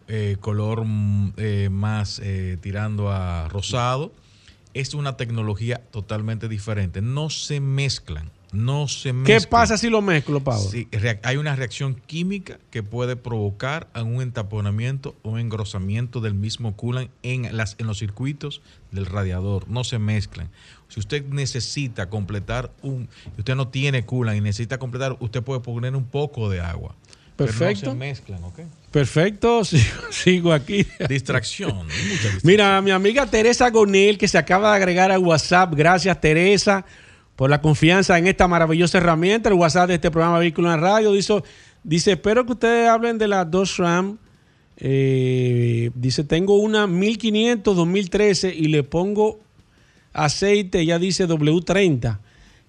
eh, color mm, eh, más eh, tirando a rosado. Es una tecnología totalmente diferente. No se mezclan. No se ¿Qué mezclan. pasa si lo mezclo, Pablo? Sí, hay una reacción química que puede provocar un entaponamiento o engrosamiento del mismo coolant en, las, en los circuitos del radiador. No se mezclan. Si usted necesita completar un, usted no tiene coolant y necesita completar, usted puede poner un poco de agua. Perfecto. Pero no se mezclan, ¿ok? Perfecto, sigo, aquí. Distracción. distracción. Mira, mi amiga Teresa Gonel, que se acaba de agregar a WhatsApp. Gracias, Teresa, por la confianza en esta maravillosa herramienta. El WhatsApp de este programa Vehículo en Radio. Dice, dice espero que ustedes hablen de la Dodge Ram. Eh, dice, tengo una 1500 2013 y le pongo aceite, ya dice W30.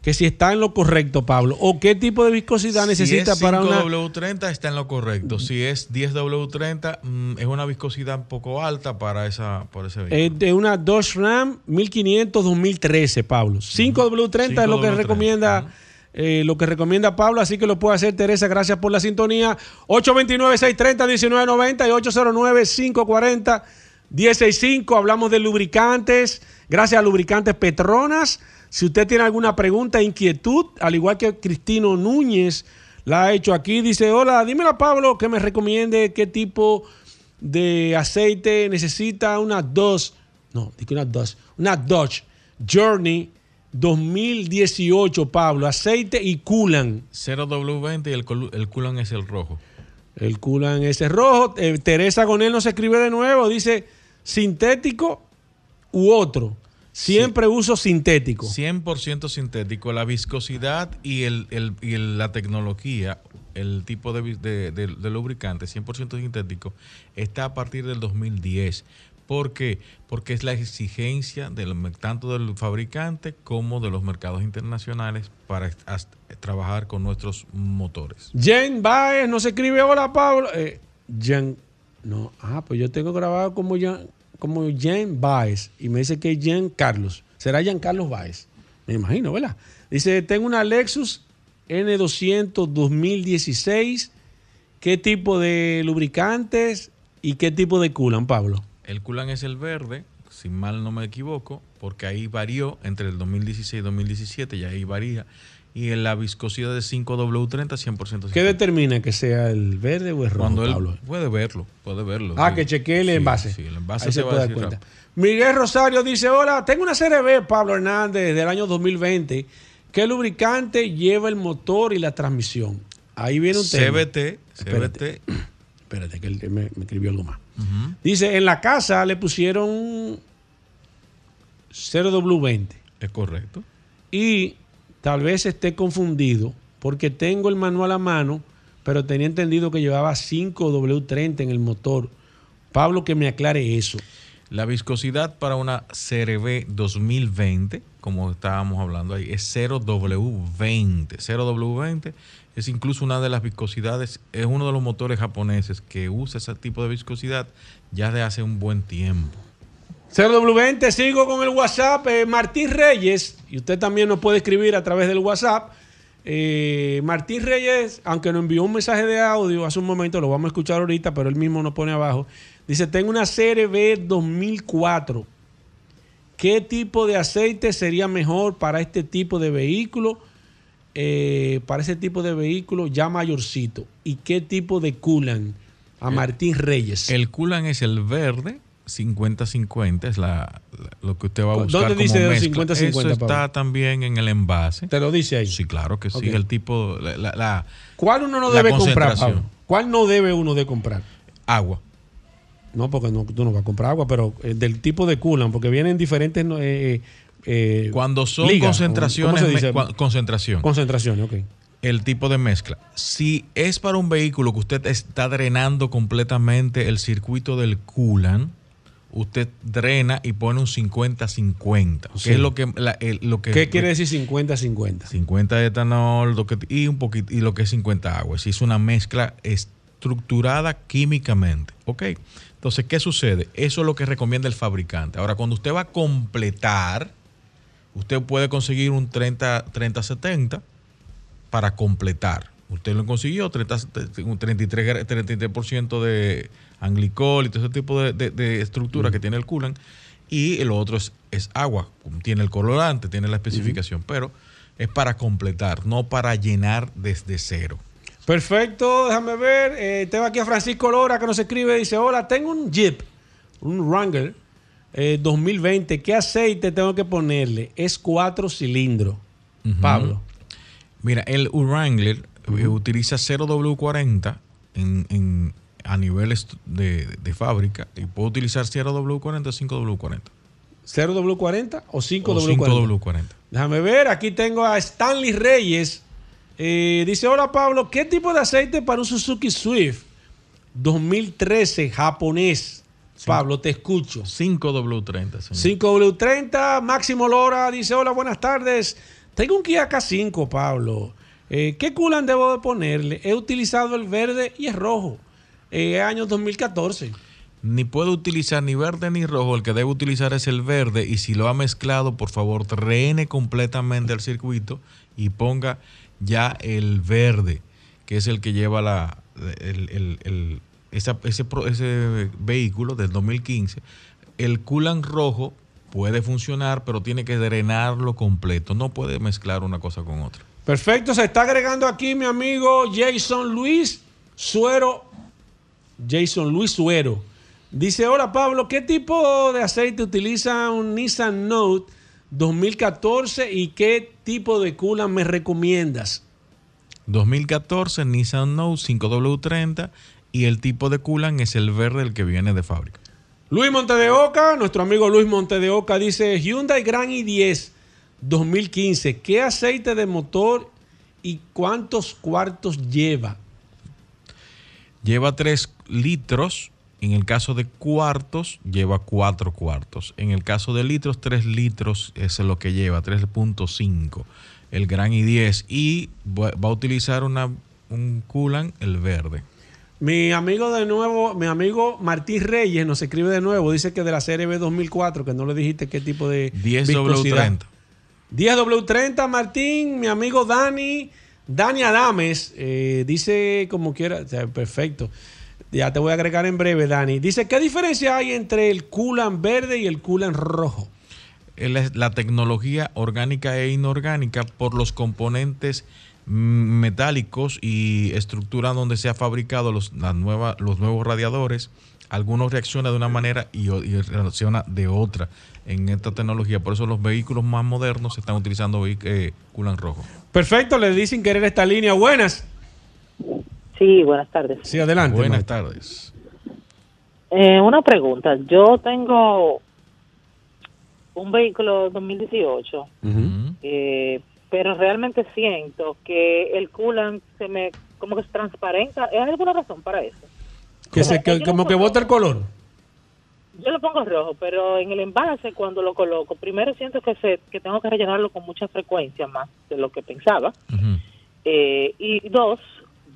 Que si está en lo correcto, Pablo. ¿O qué tipo de viscosidad necesita si es para una... 5W30 está en lo correcto. Si es 10W30 mm, es una viscosidad un poco alta para esa para ese vehículo. Es de una Dodge Ram 1500 2013, Pablo. 5W30 es lo que 5W30, recomienda eh, lo que recomienda Pablo, así que lo puede hacer Teresa, gracias por la sintonía. 829-630-1990 y 809-540-165. Hablamos de lubricantes, gracias a Lubricantes Petronas. Si usted tiene alguna pregunta, inquietud, al igual que Cristino Núñez la ha hecho aquí, dice, hola, dímela Pablo que me recomiende qué tipo de aceite necesita una Dodge, no, dije una Dodge, una Dodge Journey 2018, Pablo, aceite y coolant. 0W20 y el, el coolant es el rojo. El coolant ese rojo. Eh, Teresa Gonel nos escribe de nuevo, dice sintético u otro. Siempre uso sintético. 100% sintético. La viscosidad y, el, el- y el- la tecnología, el tipo de, de- de- de lubricante 100% sintético, está a partir del 2010. ¿Por qué? Porque es la exigencia del tanto del fabricante como de los mercados internacionales para trabajar con nuestros motores. Jen Baez nos escribe, hola Pablo. Eh, Jen, no, ah, pues yo tengo grabado como Jen, como Jen Baez y me dice que es Jen Carlos. ¿Será Jen Carlos Baez? Me imagino, ¿verdad? Dice, tengo una Lexus N200 2016. ¿Qué tipo de lubricantes y qué tipo de coolant, Pablo? El coolant es el verde, si mal no me equivoco, porque ahí varió entre el 2016 y 2017, y ahí varía. Y en la viscosidad de 5W30, 100% ¿Qué determina que sea el verde o el rojo, Cuando él Pablo? puede verlo, puede verlo. Ah, sí. que chequee el Sí, envase. Sí, el envase se va puede a dar cuenta. Miguel Rosario dice, hola, tengo una CRB, Pablo Hernández, del año 2020. ¿Qué lubricante lleva el motor y la transmisión? Ahí viene un tema. CBT, Espérate. CBT. Espérate, que él me, me escribió algo más. Dice, en la casa le pusieron 0W20 Es correcto. y tal vez esté confundido porque tengo el manual a mano, pero tenía entendido que llevaba 5W30 en el motor. Pablo, que me aclare eso. La viscosidad para una CRB 2020, como estábamos hablando ahí, es 0W20. 0W20 es incluso una de las viscosidades, es uno de los motores japoneses que usa ese tipo de viscosidad ya de hace un buen tiempo. 0W20, sigo con el WhatsApp. eh, Martín Reyes, y usted también nos puede escribir a través del WhatsApp. Eh, Martín Reyes, aunque nos envió un mensaje de audio hace un momento, lo vamos a escuchar ahorita, pero él mismo nos pone abajo. Dice: Tengo una CRB 2004. ¿Qué tipo de aceite sería mejor para este tipo de vehículo? eh, para ese tipo de vehículo ya mayorcito? ¿Y qué tipo de culan a Martín Reyes? El Kulan es el verde, 50-50, es la, la- lo que usted va a ¿Dónde buscar dice como el mezcla. 50-50, Eso está Pablo? también en el envase. ¿Te lo dice ahí? Sí, claro que sí. El tipo, la, ¿Cuál uno no debe comprar, concentración. Pablo? ¿Cuál no debe uno de comprar? agua. No, porque no, tú no vas a comprar agua, pero eh, del tipo de culan, porque vienen diferentes no, eh, eh, Cuando son ligas, concentraciones, ¿cómo se dice? me- cua- concentración. concentraciones, ok. el tipo de mezcla. Si es para un vehículo que usted está drenando completamente el circuito del coolant, usted drena y pone un 50-50, Sí. que es lo que, la- el- lo que ¿Qué quiere decir 50-50? 50 de etanol lo que- y un poquito y lo que es 50 agua. Es una mezcla estructurada químicamente, ¿ok? Entonces, ¿qué sucede? Eso es lo que recomienda el fabricante. Ahora, cuando usted va a completar, usted puede conseguir un 30 30-70 para completar. Usted lo consiguió, 30, un 33, gra- 33% de anglicol y todo ese tipo de, de- de estructura que tiene el coolant. Y el otro es, es agua, tiene el colorante, tiene la especificación, pero es para completar, no para llenar desde cero. Perfecto, déjame ver. Eh, tengo aquí a Francisco Lora que nos escribe. Dice: Hola, tengo un Jeep, un Wrangler eh, 2020. ¿Qué aceite tengo que ponerle? Es cuatro cilindros. Pablo. Mira, el Wrangler eh, utiliza 0W40 en, en- a nivel de, de fábrica y puede utilizar 0W40 o 5W40. ¿0W40 o O 5W40? 5W40. Déjame ver, aquí tengo a Stanley Reyes. Eh, dice, hola Pablo, ¿qué tipo de aceite para un Suzuki Swift 2013 japonés? Pablo, te escucho. 5W30, señor. 5W30, Máximo Lora dice, hola, buenas tardes. Tengo un Kia K5, Pablo. Eh, ¿Qué culan debo de ponerle? He utilizado el verde y el rojo. Eh, año 2014. Ni puede utilizar ni verde ni rojo. El que debe utilizar es el verde. Y si lo ha mezclado, por favor, rehene completamente el circuito y ponga ya el verde, que es el que lleva la, el- el- el- esa- ese, ese vehículo del 2015. El coolant rojo puede funcionar, pero tiene que drenarlo completo. No puede mezclar una cosa con otra. Perfecto, se está agregando aquí mi amigo Jason Luis Suero. Jason Luis Suero. Dice, hola Pablo, ¿qué tipo de aceite utiliza un Nissan Note 2014 y qué tipo de coolant me recomiendas? 2014 Nissan Note 5W30 y el tipo de coolant es el verde el que viene de fábrica. Luis Monte de Oca, nuestro amigo Luis Monte de Oca dice Hyundai Grand i10 2015, ¿qué aceite de motor y cuántos cuartos lleva? Lleva 3 litros. En el caso de cuartos, lleva 4 cuartos. En el caso de litros, 3 litros es lo que lleva, 3.5. El Gran i10. Y va a utilizar una, un coolant, el verde. Mi amigo de nuevo, mi amigo Martín Reyes nos escribe de nuevo, dice que de la serie B 2004, que no le dijiste qué tipo de 10W30. 10W30, Martín, mi amigo Dani, Dani Adames, eh, dice como quiera, perfecto. Ya te voy a agregar en breve, Dani. Dice, ¿qué diferencia hay entre el coolant verde y el coolant rojo? La tecnología orgánica e inorgánica por los componentes mm, metálicos y estructura donde se ha fabricado los, los nuevos radiadores. Algunos reaccionan de una manera y, y reacciona de otra en esta tecnología. Por eso los vehículos más modernos están utilizando eh, coolant rojo. Perfecto, le dicen querer esta línea. Buenas. Sí, buenas tardes. Sí, adelante. Buenas tardes. Eh, una pregunta. Yo tengo un vehículo 2018, Ujú. eh, pero realmente siento que el coolant se me como que se transparenta. ¿Hay alguna razón para eso? Que se, que- como que bota el color. Yo lo pongo rojo, pero en el envase cuando lo coloco, primero siento que se, que tengo que rellenarlo con mucha frecuencia más de lo que pensaba. Eh, y dos,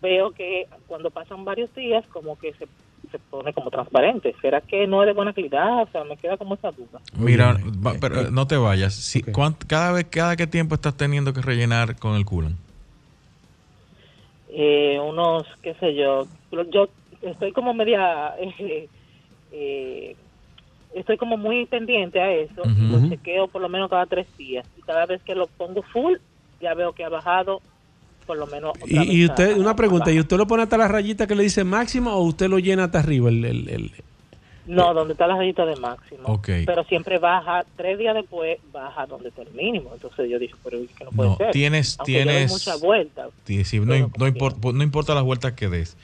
veo que cuando pasan varios días como que se, se pone como transparente. ¿Será que no es de buena calidad? O sea, me queda como esa duda. Mira, va- eh, pero eh, no te vayas. Si, cada vez, cada qué tiempo estás teniendo que rellenar con el coolant. Eh, unos, qué sé yo, yo estoy como media... eh, eh, estoy como muy pendiente a eso. Ujú. Lo chequeo por lo menos cada tres días. Y cada vez que lo pongo full, ya veo que ha bajado por lo menos. otra Y, usted, a- una pregunta, ¿y usted lo pone hasta la rayita que le dice máximo o usted lo llena hasta arriba? El, el- el- No, donde está la rayita de máximo. Pero siempre baja, tres días después baja donde está el mínimo. Entonces yo dije, pero es que no puede No, ser. tienes- Aunque tienes- muchas vueltas. Sí, sí, no, no importa, no importa las vueltas que des.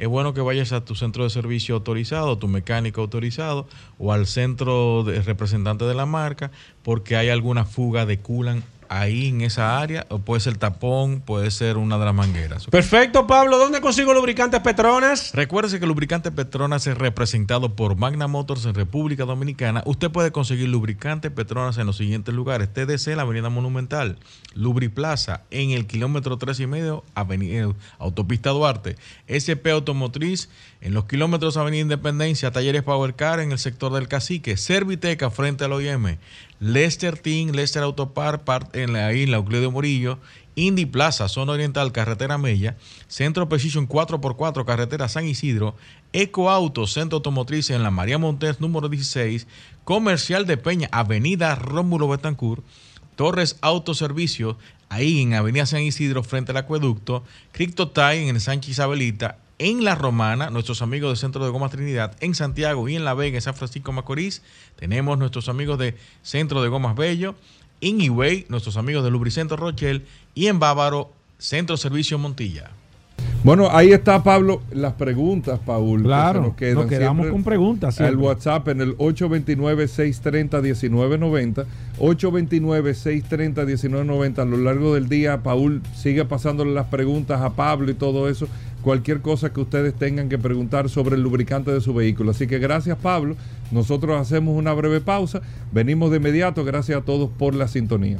Es bueno que vayas a tu centro de servicio autorizado, tu mecánico autorizado o al centro de representante de la marca porque hay alguna fuga de culan ahí en esa área o puede ser tapón, puede ser una de las mangueras. Perfecto, Pablo. ¿Dónde consigo lubricantes Petronas? Recuérdese que el lubricante Petronas es representado por Magna Motors en República Dominicana. Usted puede conseguir lubricante Petronas en los siguientes lugares. TDC, la Avenida Monumental. Lubriplaza, en el kilómetro tres y medio, avenida, Autopista Duarte. SP Automotriz, en los kilómetros Avenida Independencia. Talleres Power Car, en el sector del Cacique. Serviteca, frente al OIM. Lester Team, Lester Autopar, en la isla Euclidio Murillo. Indy Plaza, Zona Oriental, Carretera Mella, Centro Precision 4x4, Carretera San Isidro, Eco Auto, Centro Automotriz en la María Montes, número 16, Comercial de Peña, Avenida Rómulo Betancourt, Torres Autoservicio, ahí en Avenida San Isidro, frente al acueducto, Criptotime en el Sánchez Isabelita, en La Romana, nuestros amigos del Centro de Goma Trinidad, en Santiago y en La Vega, en San Francisco Macorís, tenemos nuestros amigos de Centro de Gomas Bello, en Higüey, nuestros amigos de Lubricentro Rochelle y en Bávaro, Centro Servicio Montilla. Bueno, ahí está, Pablo, las preguntas, Paul. que Claro, se nos quedan nos quedamos siempre con preguntas siempre. WhatsApp en el 829-630-1990. 829-630-1990. A lo largo del día, Paul sigue pasándole las preguntas a Pablo y todo eso. Cualquier cosa que ustedes tengan que preguntar sobre el lubricante de su vehículo. Así que gracias, Pablo. Nosotros hacemos una breve pausa. Venimos de inmediato. Gracias a todos por la sintonía.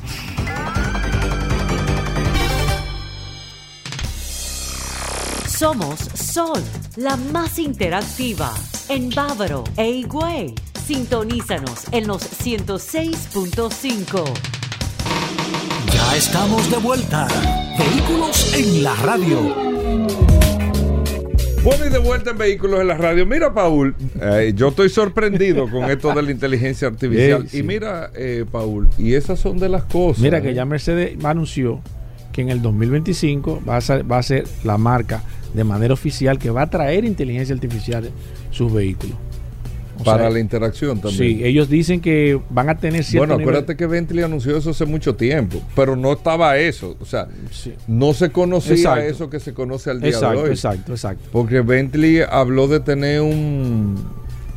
Somos Sol, la más interactiva. En Bávaro e Higüey. Sintonízanos en los 106.5. Ya estamos de vuelta. Vehículos en la radio. Bueno, y de vuelta en Vehículos en la Radio. Mira, Paul, eh, yo estoy sorprendido con esto de la inteligencia artificial. Sí. Y mira, eh, Paul, y esas son de las cosas. Mira que ¿eh? ya Mercedes anunció que en el 2025 va a ser, va a ser la marca de manera oficial que va a traer inteligencia artificial en sus vehículos. O Para sea, la interacción también. Sí, ellos dicen que van a tener cierto Bueno, nivel- acuérdate que Bentley anunció eso hace mucho tiempo, pero no estaba eso. O sea, Sí. no se conocía Exacto. eso que se conoce al día Exacto, de hoy. exacto, exacto. Porque Bentley habló de tener un,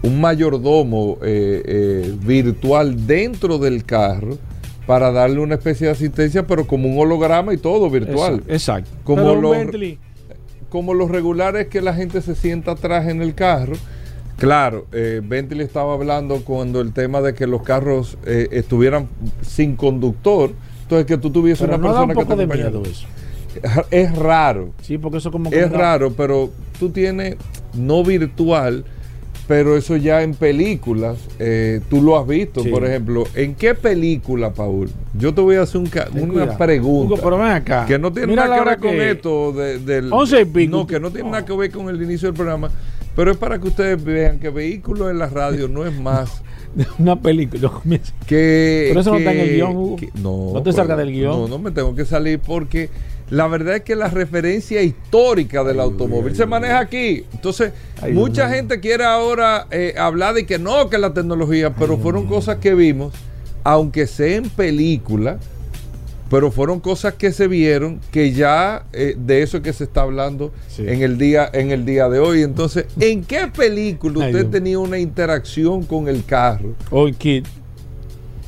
un mayordomo eh, eh, virtual dentro del carro para darle una especie de asistencia, pero como un holograma y todo virtual. Exacto. exacto. Como Pero los- Bentley, Como los regulares que la gente se sienta atrás en el carro. Claro, eh, Bentley estaba hablando cuando el tema de que los carros eh, estuvieran sin conductor, entonces que tú tuvieses pero una no da un persona que te de miedo eso. Es raro. Sí, porque eso como que Es da- raro, pero tú tienes no virtual, pero eso ya en películas, eh, tú lo has visto, Sí. por ejemplo. ¿En qué película, Paul? Yo te voy a hacer un ca- una cuidado. pregunta. Hugo, pero ven acá. Que no tiene Mira nada que ver con que- esto de- del... Once y pico. No, que no tiene nada que ver con el inicio del programa. Pero es para que ustedes vean que vehículos en la radio no es más Una película. que... Pero eso no está en el guion, Hugo. que- no, No te pero- salgas del guion. No, no me tengo que salir porque la verdad es que la referencia histórica del automóvil se maneja aquí. Entonces, mucha gente quiere ahora eh, hablar de que no, que la tecnología, pero fueron cosas que vimos, aunque sea en película, pero fueron cosas que se vieron que ya eh, de eso es que se está hablando Sí. en el día en el día de hoy. Entonces, ¿en qué película usted tenía una interacción con el carro? Hoy, Kid.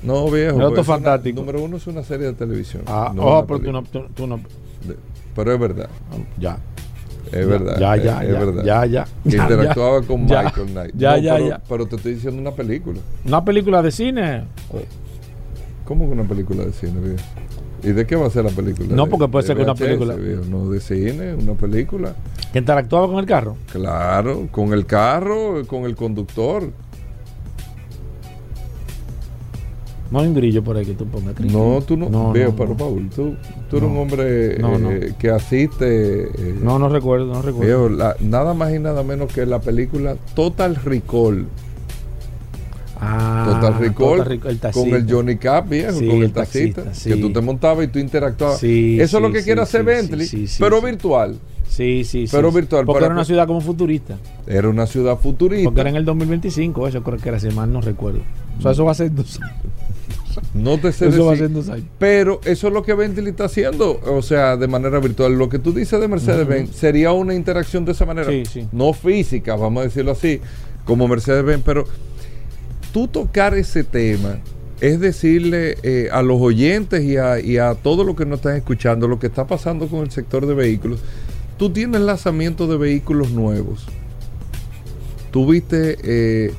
No, viejo. El auto pues, es una- fantástico. número uno es una serie de televisión. Ah, no oh, pero tú no, tú, tú no. Pero es verdad. Ya. Es verdad. Ya, es- ya, es ya, verdad. ya, ya, Que interactuaba con Michael Knight. ya, No, ya, pero, ya. pero te estoy diciendo una película. Una película de cine. ¿Cómo que una película de cine, viejo? ¿Y de qué va a ser la película? No, ¿De- porque puede de ser que una película-? No, de cine, una película. Que interactuaba con el carro. Claro, con el carro, con el conductor. No hay un grillo por ahí que tú pongas. Cri, No, tú no. No, viejo, no, pero no. Paul, tú, tú eres un hombre eh, que asiste. eh, No, no recuerdo, no recuerdo. Viejo, la- nada más y nada menos que la película Total Recall. Ah, Total Recall, Total Recall, el con el Johnny Cap, viejo, Sí, con el el taxista, taxista, que sí. tú te montabas y tú interactuabas. Sí, Eso es lo que quiere hacer Bentley, pero virtual. Sí, sí, sí. Pero virtual, Porque para- era una ciudad como futurista. Era una ciudad futurista. Porque era en el 2025, eso creo que era, si mal no recuerdo. O sea, eso va a ser dos años. No te sé Eso va a ser dos años. Pero eso es lo que Bentley está haciendo, o sea, de manera virtual. Lo que tú dices de Mercedes-Benz sería una interacción de esa manera. Sí, sí. No física, vamos a decirlo así, como Mercedes-Benz, pero tú tocar ese tema es decirle eh, a los oyentes y a, y a todos los que nos están escuchando lo que está pasando con el sector de vehículos. Tú tienes lanzamiento de vehículos nuevos. Tú viste, eh,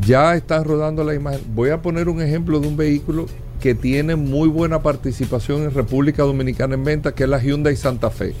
ya estás rodando la imagen. Voy a poner un ejemplo de un vehículo que tiene muy buena participación en República Dominicana en venta, que es la Hyundai Santa Fe.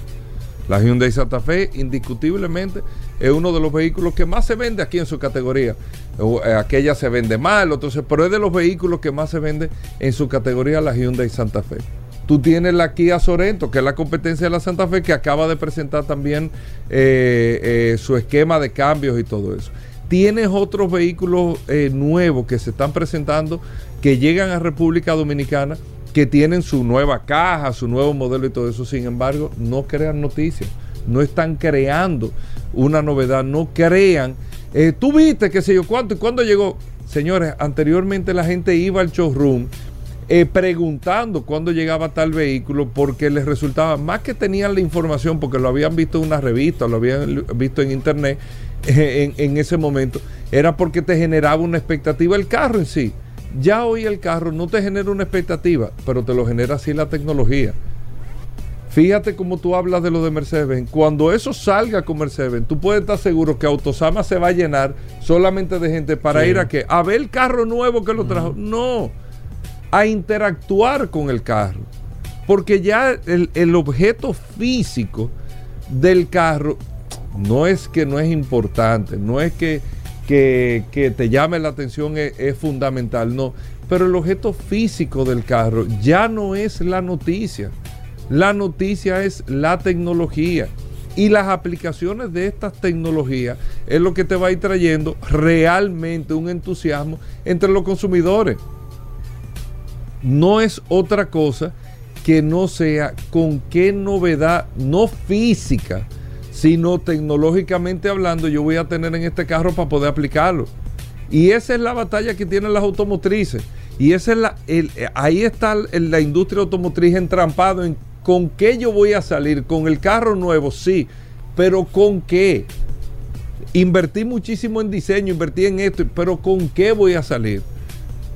La Hyundai Santa Fe, indiscutiblemente, es uno de los vehículos que más se vende aquí en su categoría. Eh, Aquella se vende mal, entonces, pero es de los vehículos que más se vende en su categoría la Hyundai Santa Fe. Tú tienes la Kia Sorento, que es la competencia de la Santa Fe, que acaba de presentar también eh, eh, su esquema de cambios y todo eso. Tienes otros vehículos eh, nuevos que se están presentando, que llegan a República Dominicana, que tienen su nueva caja, su nuevo modelo y todo eso. Sin embargo, no crean noticias, no están creando una novedad, no crean. Eh, Tú viste, qué sé yo, cuánto y cuándo llegó. Señores, anteriormente la gente iba al showroom eh, preguntando cuándo llegaba tal vehículo porque les resultaba más que tenían la información porque lo habían visto en una revista, lo habían visto en internet en, en ese momento, era porque te generaba una expectativa el carro en sí. Ya hoy el carro no te genera una expectativa, pero te lo genera así la tecnología. Fíjate cómo tú hablas de lo de Mercedes-Benz. Cuando eso salga con Mercedes-Benz, tú puedes estar seguro que Autosama se va a llenar solamente de gente para Sí. ir a qué? A ver el carro nuevo que lo trajo. No, a interactuar con el carro. Porque ya el, el objeto físico del carro no es que no es importante, no es que, que, que te llame la atención, es, es fundamental, no. Pero el objeto físico del carro ya no es la noticia. La noticia es la tecnología. Y las aplicaciones de estas tecnologías es lo que te va a ir trayendo realmente un entusiasmo entre los consumidores no es otra cosa que no sea con qué novedad, no física, sino tecnológicamente hablando, yo voy a tener en este carro para poder aplicarlo. Y esa es la batalla que tienen las automotrices. Y esa es la, eh, ahí está la industria automotriz entrampado en con qué yo voy a salir. Con el carro nuevo, sí, pero con qué. Invertí muchísimo en diseño, invertí en esto, pero ¿con qué voy a salir?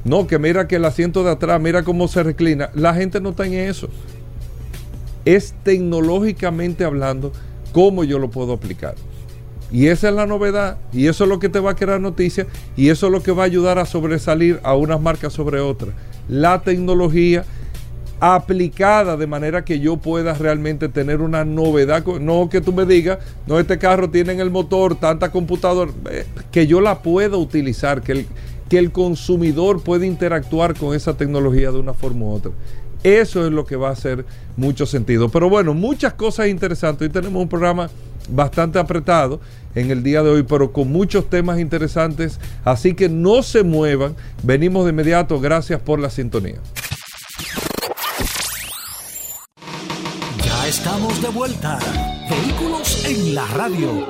No, que mira que el asiento de atrás, mira cómo se reclina. La gente no está en eso. Es tecnológicamente hablando cómo yo lo puedo aplicar. Y esa es la novedad. Y eso es lo que te va a crear noticias. Y eso es lo que va a ayudar a sobresalir a unas marcas sobre otras. La tecnología aplicada de manera que yo pueda realmente tener una novedad. No que tú me digas, no, este carro tiene en el motor tanta computadora, eh, que yo la pueda utilizar, que el, que el consumidor pueda interactuar con esa tecnología de una forma u otra. Eso es lo que va a hacer mucho sentido. Pero bueno, muchas cosas interesantes. Hoy tenemos un programa bastante apretado en el día de hoy, pero con muchos temas interesantes. Así que no se muevan. Venimos de inmediato. Gracias por la sintonía. Estamos de vuelta. Vehículos en la radio.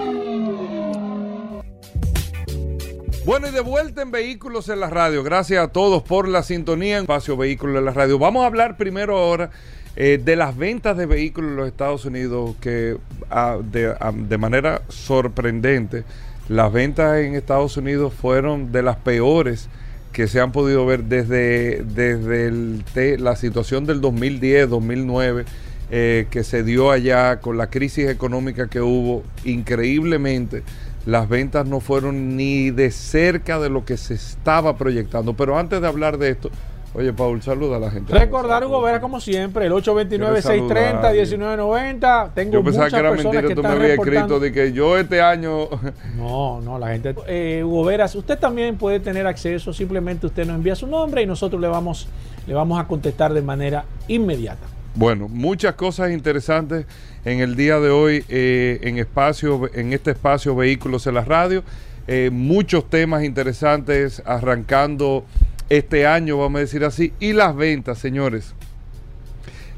Bueno, y de vuelta en Vehículos en la Radio. Gracias a todos por la sintonía en Espacio Vehículos en la Radio. Vamos a hablar primero ahora eh, de las ventas de vehículos en los Estados Unidos, que ah, de, ah, de manera sorprendente, las ventas en Estados Unidos fueron de las peores que se han podido ver desde, desde la situación del 2010, 2009, eh, que se dio allá con la crisis económica que hubo, increíblemente las ventas no fueron ni de cerca de lo que se estaba proyectando. Pero antes de hablar de esto, oye, Paul, saluda a la gente. Recordar, Hugo Vera, como siempre, el 829-630-1990. Tengo Yo pensaba muchas que era mentira, que tú me habías escrito de que yo este año... No, no, la gente. Eh, Hugo Veras, usted también puede tener acceso. Simplemente usted nos envía su nombre y nosotros le vamos, le vamos a contestar de manera inmediata. Bueno, muchas cosas interesantes en el día de hoy eh, en espacio, en este espacio Vehículos en la Radio. eh, muchos temas interesantes arrancando este año, vamos a decir así, y las ventas, señores.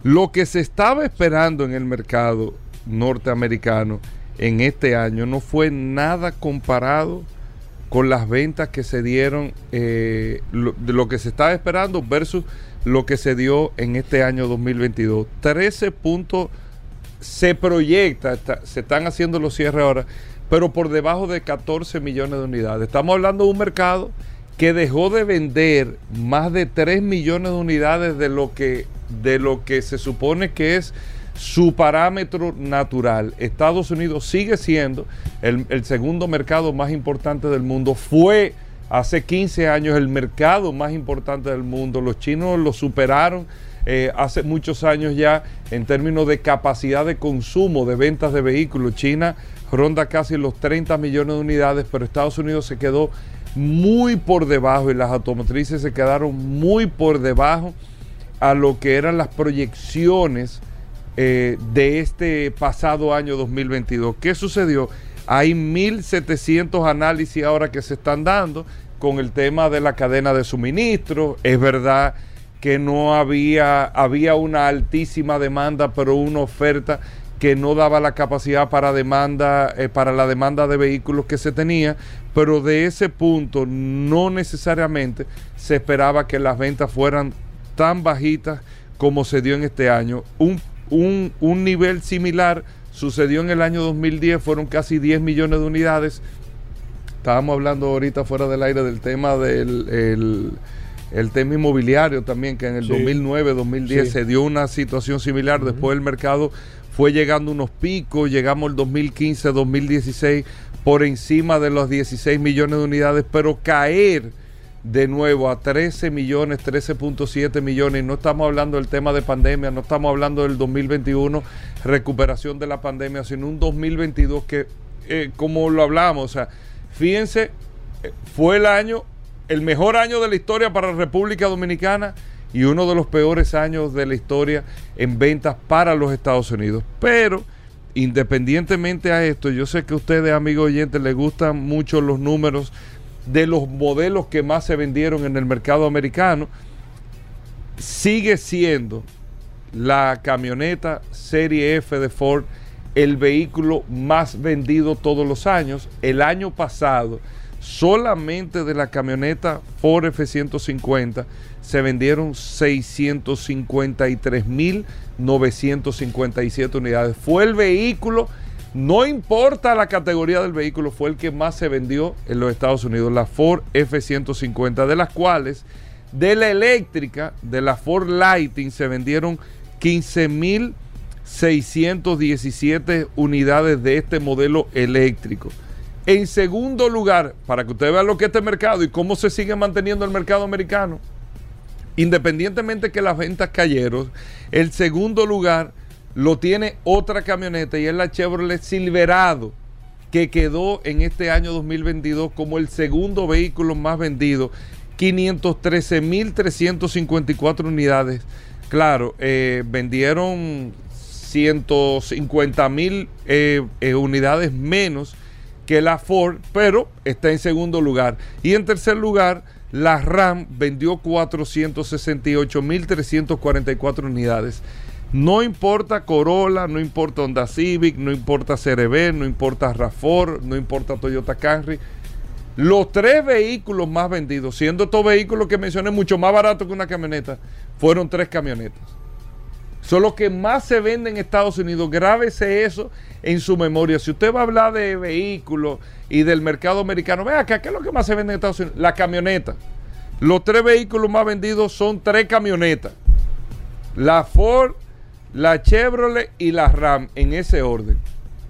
Lo que se estaba esperando en el mercado norteamericano en este año no fue nada comparado con las ventas que se dieron, eh, lo, de lo que se estaba esperando versus lo que se dio en este año 2022. 13 puntos se proyecta, se están haciendo los cierres ahora, pero por debajo de 14 millones de unidades. Estamos hablando de un mercado que dejó de vender más de 3 millones de unidades de lo que, de lo que se supone que es su parámetro natural. Estados Unidos sigue siendo el segundo mercado más importante del mundo. Fue hace 15 años el mercado más importante del mundo. Los chinos lo superaron eh, hace muchos años ya en términos de capacidad de consumo de ventas de vehículos. China ronda casi los 30 millones de unidades, pero Estados Unidos se quedó muy por debajo y las automotrices se quedaron muy por debajo a lo que eran las proyecciones eh, de este pasado año 2022. ¿Qué sucedió? Hay 1.700 análisis ahora que se están dando con el tema de la cadena de suministro. Es verdad que no había, había una altísima demanda, pero una oferta que no daba la capacidad para demanda, eh, para la demanda de vehículos que se tenía, pero de ese punto no necesariamente se esperaba que las ventas fueran tan bajitas como se dio en este año. Un, un, un nivel similar sucedió en el año 2010, fueron casi 10 millones de unidades. Estábamos hablando ahorita fuera del aire del tema del el, el tema inmobiliario también, que en el Sí. 2009, 2010 Sí. se dio una situación similar. Después el mercado fue llegando unos picos, llegamos el 2015, 2016 por encima de los 16 millones de unidades, pero caer de nuevo a 13 millones, 13.7 millones, no estamos hablando del tema de pandemia, no estamos hablando del 2021, recuperación de la pandemia, sino un 2022 que, eh, como lo hablamos, o sea, fíjense, eh, fue el año, el mejor año de la historia para la República Dominicana y uno de los peores años de la historia en ventas para los Estados Unidos. Pero, independientemente a esto, yo sé que a ustedes, amigos oyentes, les gustan mucho los números de los modelos que más se vendieron en el mercado americano. Sigue siendo la camioneta Serie F de Ford el vehículo más vendido todos los años. El año pasado, solamente de la camioneta Ford F-150 se vendieron 653.957 unidades. Fue el vehículo, no importa la categoría del vehículo, fue el que más se vendió en los Estados Unidos, la Ford F-150, de las cuales de la eléctrica, de la Ford Lighting, se vendieron 15.617 unidades de este modelo eléctrico. En segundo lugar, para que ustedes vean lo que es este mercado y cómo se sigue manteniendo el mercado americano, independientemente que las ventas cayeron, el segundo lugar lo tiene otra camioneta y es la Chevrolet Silverado, que quedó en este año 2022 como el segundo vehículo más vendido, 513.354 unidades. Claro, eh, vendieron 150 mil eh, eh, unidades menos que la Ford, pero está en segundo lugar. Y en tercer lugar, la RAM vendió 468.344 unidades. No importa Corolla, no importa Honda Civic, no importa CRV, no importa RAV4, no importa Toyota Camry. Los tres vehículos más vendidos, siendo estos vehículos que mencioné mucho más baratos que una camioneta, fueron tres camionetas. Son los que más se venden en Estados Unidos. Grábese eso en su memoria. Si usted va a hablar de vehículos y del mercado americano, vea acá, ¿qué es lo que más se vende en Estados Unidos? La camioneta. Los tres vehículos más vendidos son tres camionetas. La Ford, la Chevrolet y la Ram, en ese orden.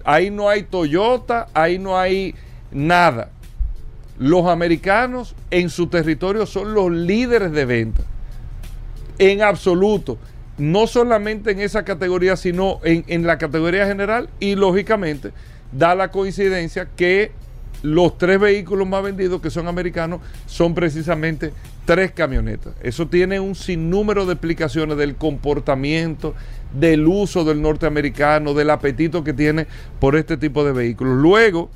Ahí no hay Toyota, ahí no hay nada. Los americanos en su territorio son los líderes de venta. En absoluto. No solamente en esa categoría, sino en, en la categoría general. Y lógicamente da la coincidencia que los tres vehículos más vendidos que son americanos son precisamente tres camionetas. Eso tiene un sinnúmero de explicaciones del comportamiento, del uso del norteamericano, del apetito que tiene por este tipo de vehículos. Luego,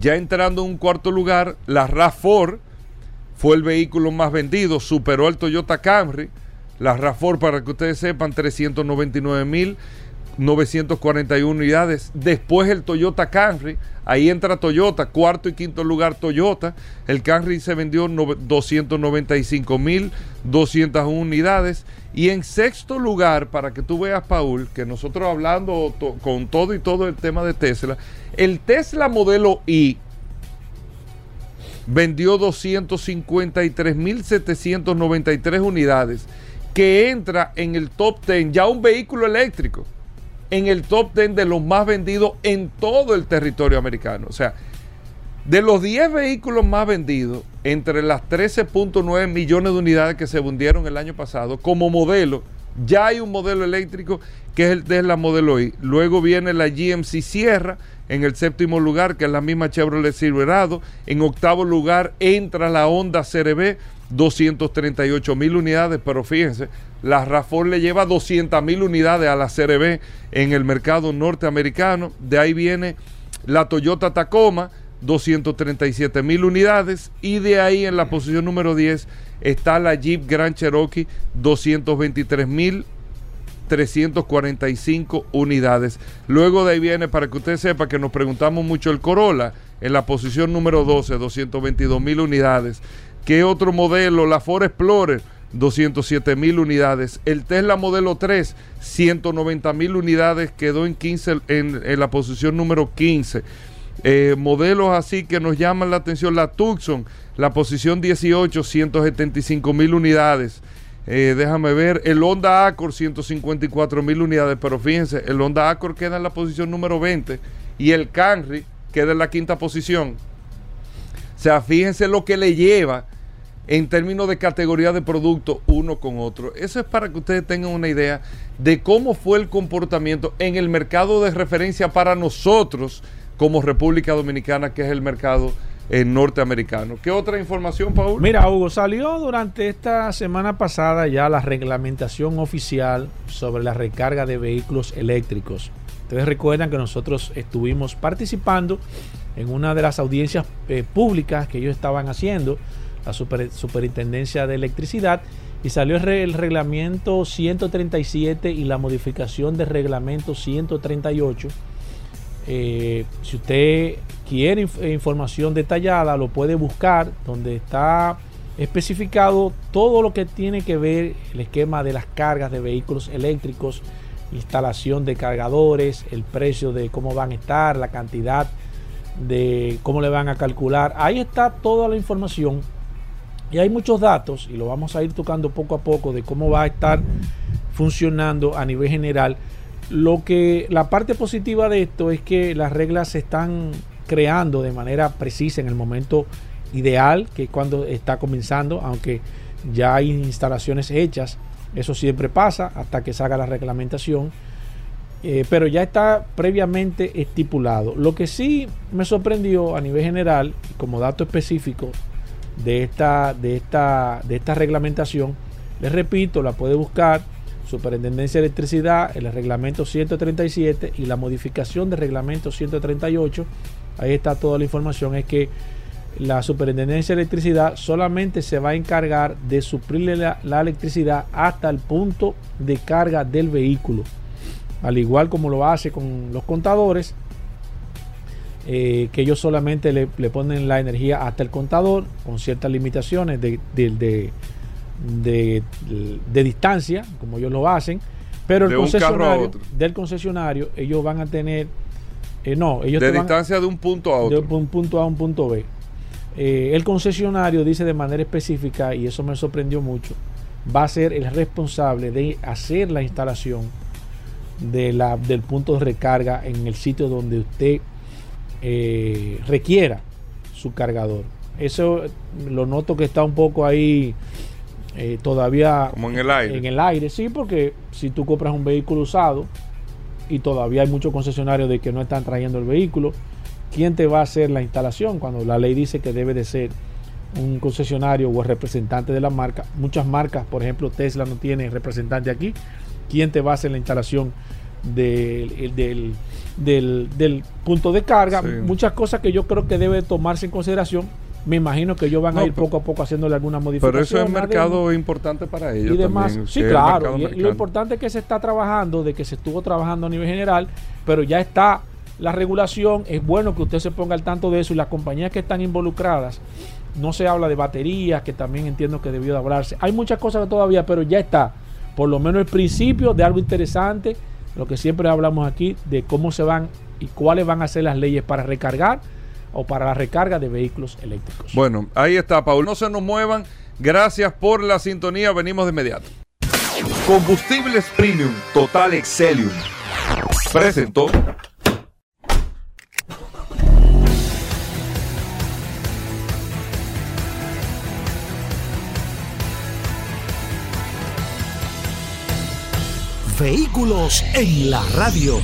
Ya entrando en un cuarto lugar, la RAV4 fue el vehículo más vendido, superó al Toyota Camry. La RAV4, para que ustedes sepan, 399.941 unidades. Después el Toyota Camry, ahí entra Toyota, cuarto y quinto lugar Toyota. El Camry se vendió 295.201 unidades. Y en sexto lugar, para que tú veas, Paul, que nosotros hablando con todo y todo el tema de Tesla, el Tesla modelo I vendió 253.793 unidades, que entra en el top 10, ya un vehículo eléctrico, en el top 10 de los más vendidos en todo el territorio americano. O sea, de los 10 vehículos más vendidos, entre las 13.9 millones de unidades que se vendieron el año pasado, como modelo, ya hay un modelo eléctrico que es el Tesla Modelo I. Luego viene la GMC Sierra en el séptimo lugar, que es la misma Chevrolet Silverado. En octavo lugar entra la Honda CRB, 238 mil unidades, pero fíjense, la RAV4 le lleva 200 mil unidades a la CRB en el mercado norteamericano. De ahí viene la Toyota Tacoma, 237 mil unidades. Y de ahí en la posición número 10 está la Jeep Grand Cherokee, 223 mil 345 unidades. Luego de ahí viene, para que usted sepa que nos preguntamos mucho, el Corolla en la posición número 12, 222 mil unidades. ¿Qué otro modelo? La Ford Explorer, 207 mil unidades. El Tesla Modelo 3, 190 mil unidades, quedó en, 15, en, la posición número 15. Eh, modelos así que nos llaman la atención, la Tucson, la posición 18, 175 mil unidades. Eh, déjame ver, el Honda Accord 154 mil unidades, pero fíjense, el Honda Accord queda en la posición número 20 y el Camry queda en la quinta posición. O sea, fíjense lo que le lleva en términos de categoría de producto uno con otro. Eso es para que ustedes tengan una idea de cómo fue el comportamiento en el mercado de referencia para nosotros como República Dominicana, que es el mercado eh, norteamericano. ¿Qué otra información, Paul? Mira, Hugo, salió durante esta semana pasada ya la reglamentación oficial sobre la recarga de vehículos eléctricos. Ustedes recuerdan que nosotros estuvimos participando en una de las audiencias eh, públicas que ellos estaban haciendo, la super- Superintendencia de Electricidad, y salió el, re- el reglamento 137 y la modificación del reglamento 138. Eh, si usted quiere eh, información detallada, lo puede buscar donde está especificado todo lo que tiene que ver el esquema de las cargas de vehículos eléctricos, instalación de cargadores, el precio de cómo van a estar, la cantidad de cómo le van a calcular. Ahí está toda la información y hay muchos datos y lo vamos a ir tocando poco a poco de cómo va a estar funcionando a nivel general. Lo que la parte positiva de esto es que las reglas están creando de manera precisa en el momento ideal, que es cuando está comenzando, aunque ya hay instalaciones hechas, eso siempre pasa hasta que salga la reglamentación, eh, pero ya está previamente estipulado. Lo que sí me sorprendió a nivel general, como dato específico de esta, de esta, de esta reglamentación, les repito, la puede buscar Superintendencia de Electricidad, el reglamento 137 y la modificación del reglamento 138. Ahí está toda la información. Es que la Superintendencia de Electricidad solamente se va a encargar de suplirle la, la electricidad hasta el punto de carga del vehículo. Al igual como lo hace con los contadores, eh, que ellos solamente le, le ponen la energía hasta el contador con ciertas limitaciones de, de- de- de- de distancia, como ellos lo hacen, pero el concesionario, del concesionario, ellos van a tener, eh, no, ellos de te van- distancia de un punto a de otro. un punto A a un punto B. Eh, el concesionario dice de manera específica, y eso me sorprendió mucho, va a ser el responsable de hacer la instalación de la, del punto de recarga en el sitio donde usted eh, requiera su cargador. Eso lo noto que está un poco ahí eh, todavía Como en el aire. en el aire, sí, porque si tú compras un vehículo usado y todavía hay muchos concesionarios de que no están trayendo el vehículo, ¿quién te va a hacer la instalación cuando la ley dice que debe de ser un concesionario o el representante de la marca? Muchas marcas, por ejemplo, Tesla no tiene representante aquí. ¿Quién te va a hacer la instalación del, el- del, del- del punto de carga. Sí. Muchas cosas que yo creo que debe tomarse en consideración. Me imagino que ellos van No, a ir poco a poco haciéndole alguna modificación. Pero eso es además, mercado importante para ellos y demás. también, sí, claro. Y, y lo importante es que se está trabajando, de que se estuvo trabajando a nivel general, pero ya está la regulación. Es bueno que usted se ponga al tanto de eso y las compañías que están involucradas. No se habla de baterías, que también entiendo que debió de hablarse. Hay muchas cosas que todavía, pero ya está. Por lo menos el principio de algo interesante, lo que siempre hablamos aquí, de cómo se van y cuáles van a ser las leyes para recargar o para la recarga de vehículos eléctricos. Bueno, ahí está, Paul. No se nos muevan. Gracias por la sintonía. Venimos de inmediato. Combustibles Premium Total Excelium. Presentó. Vehículos en la radio.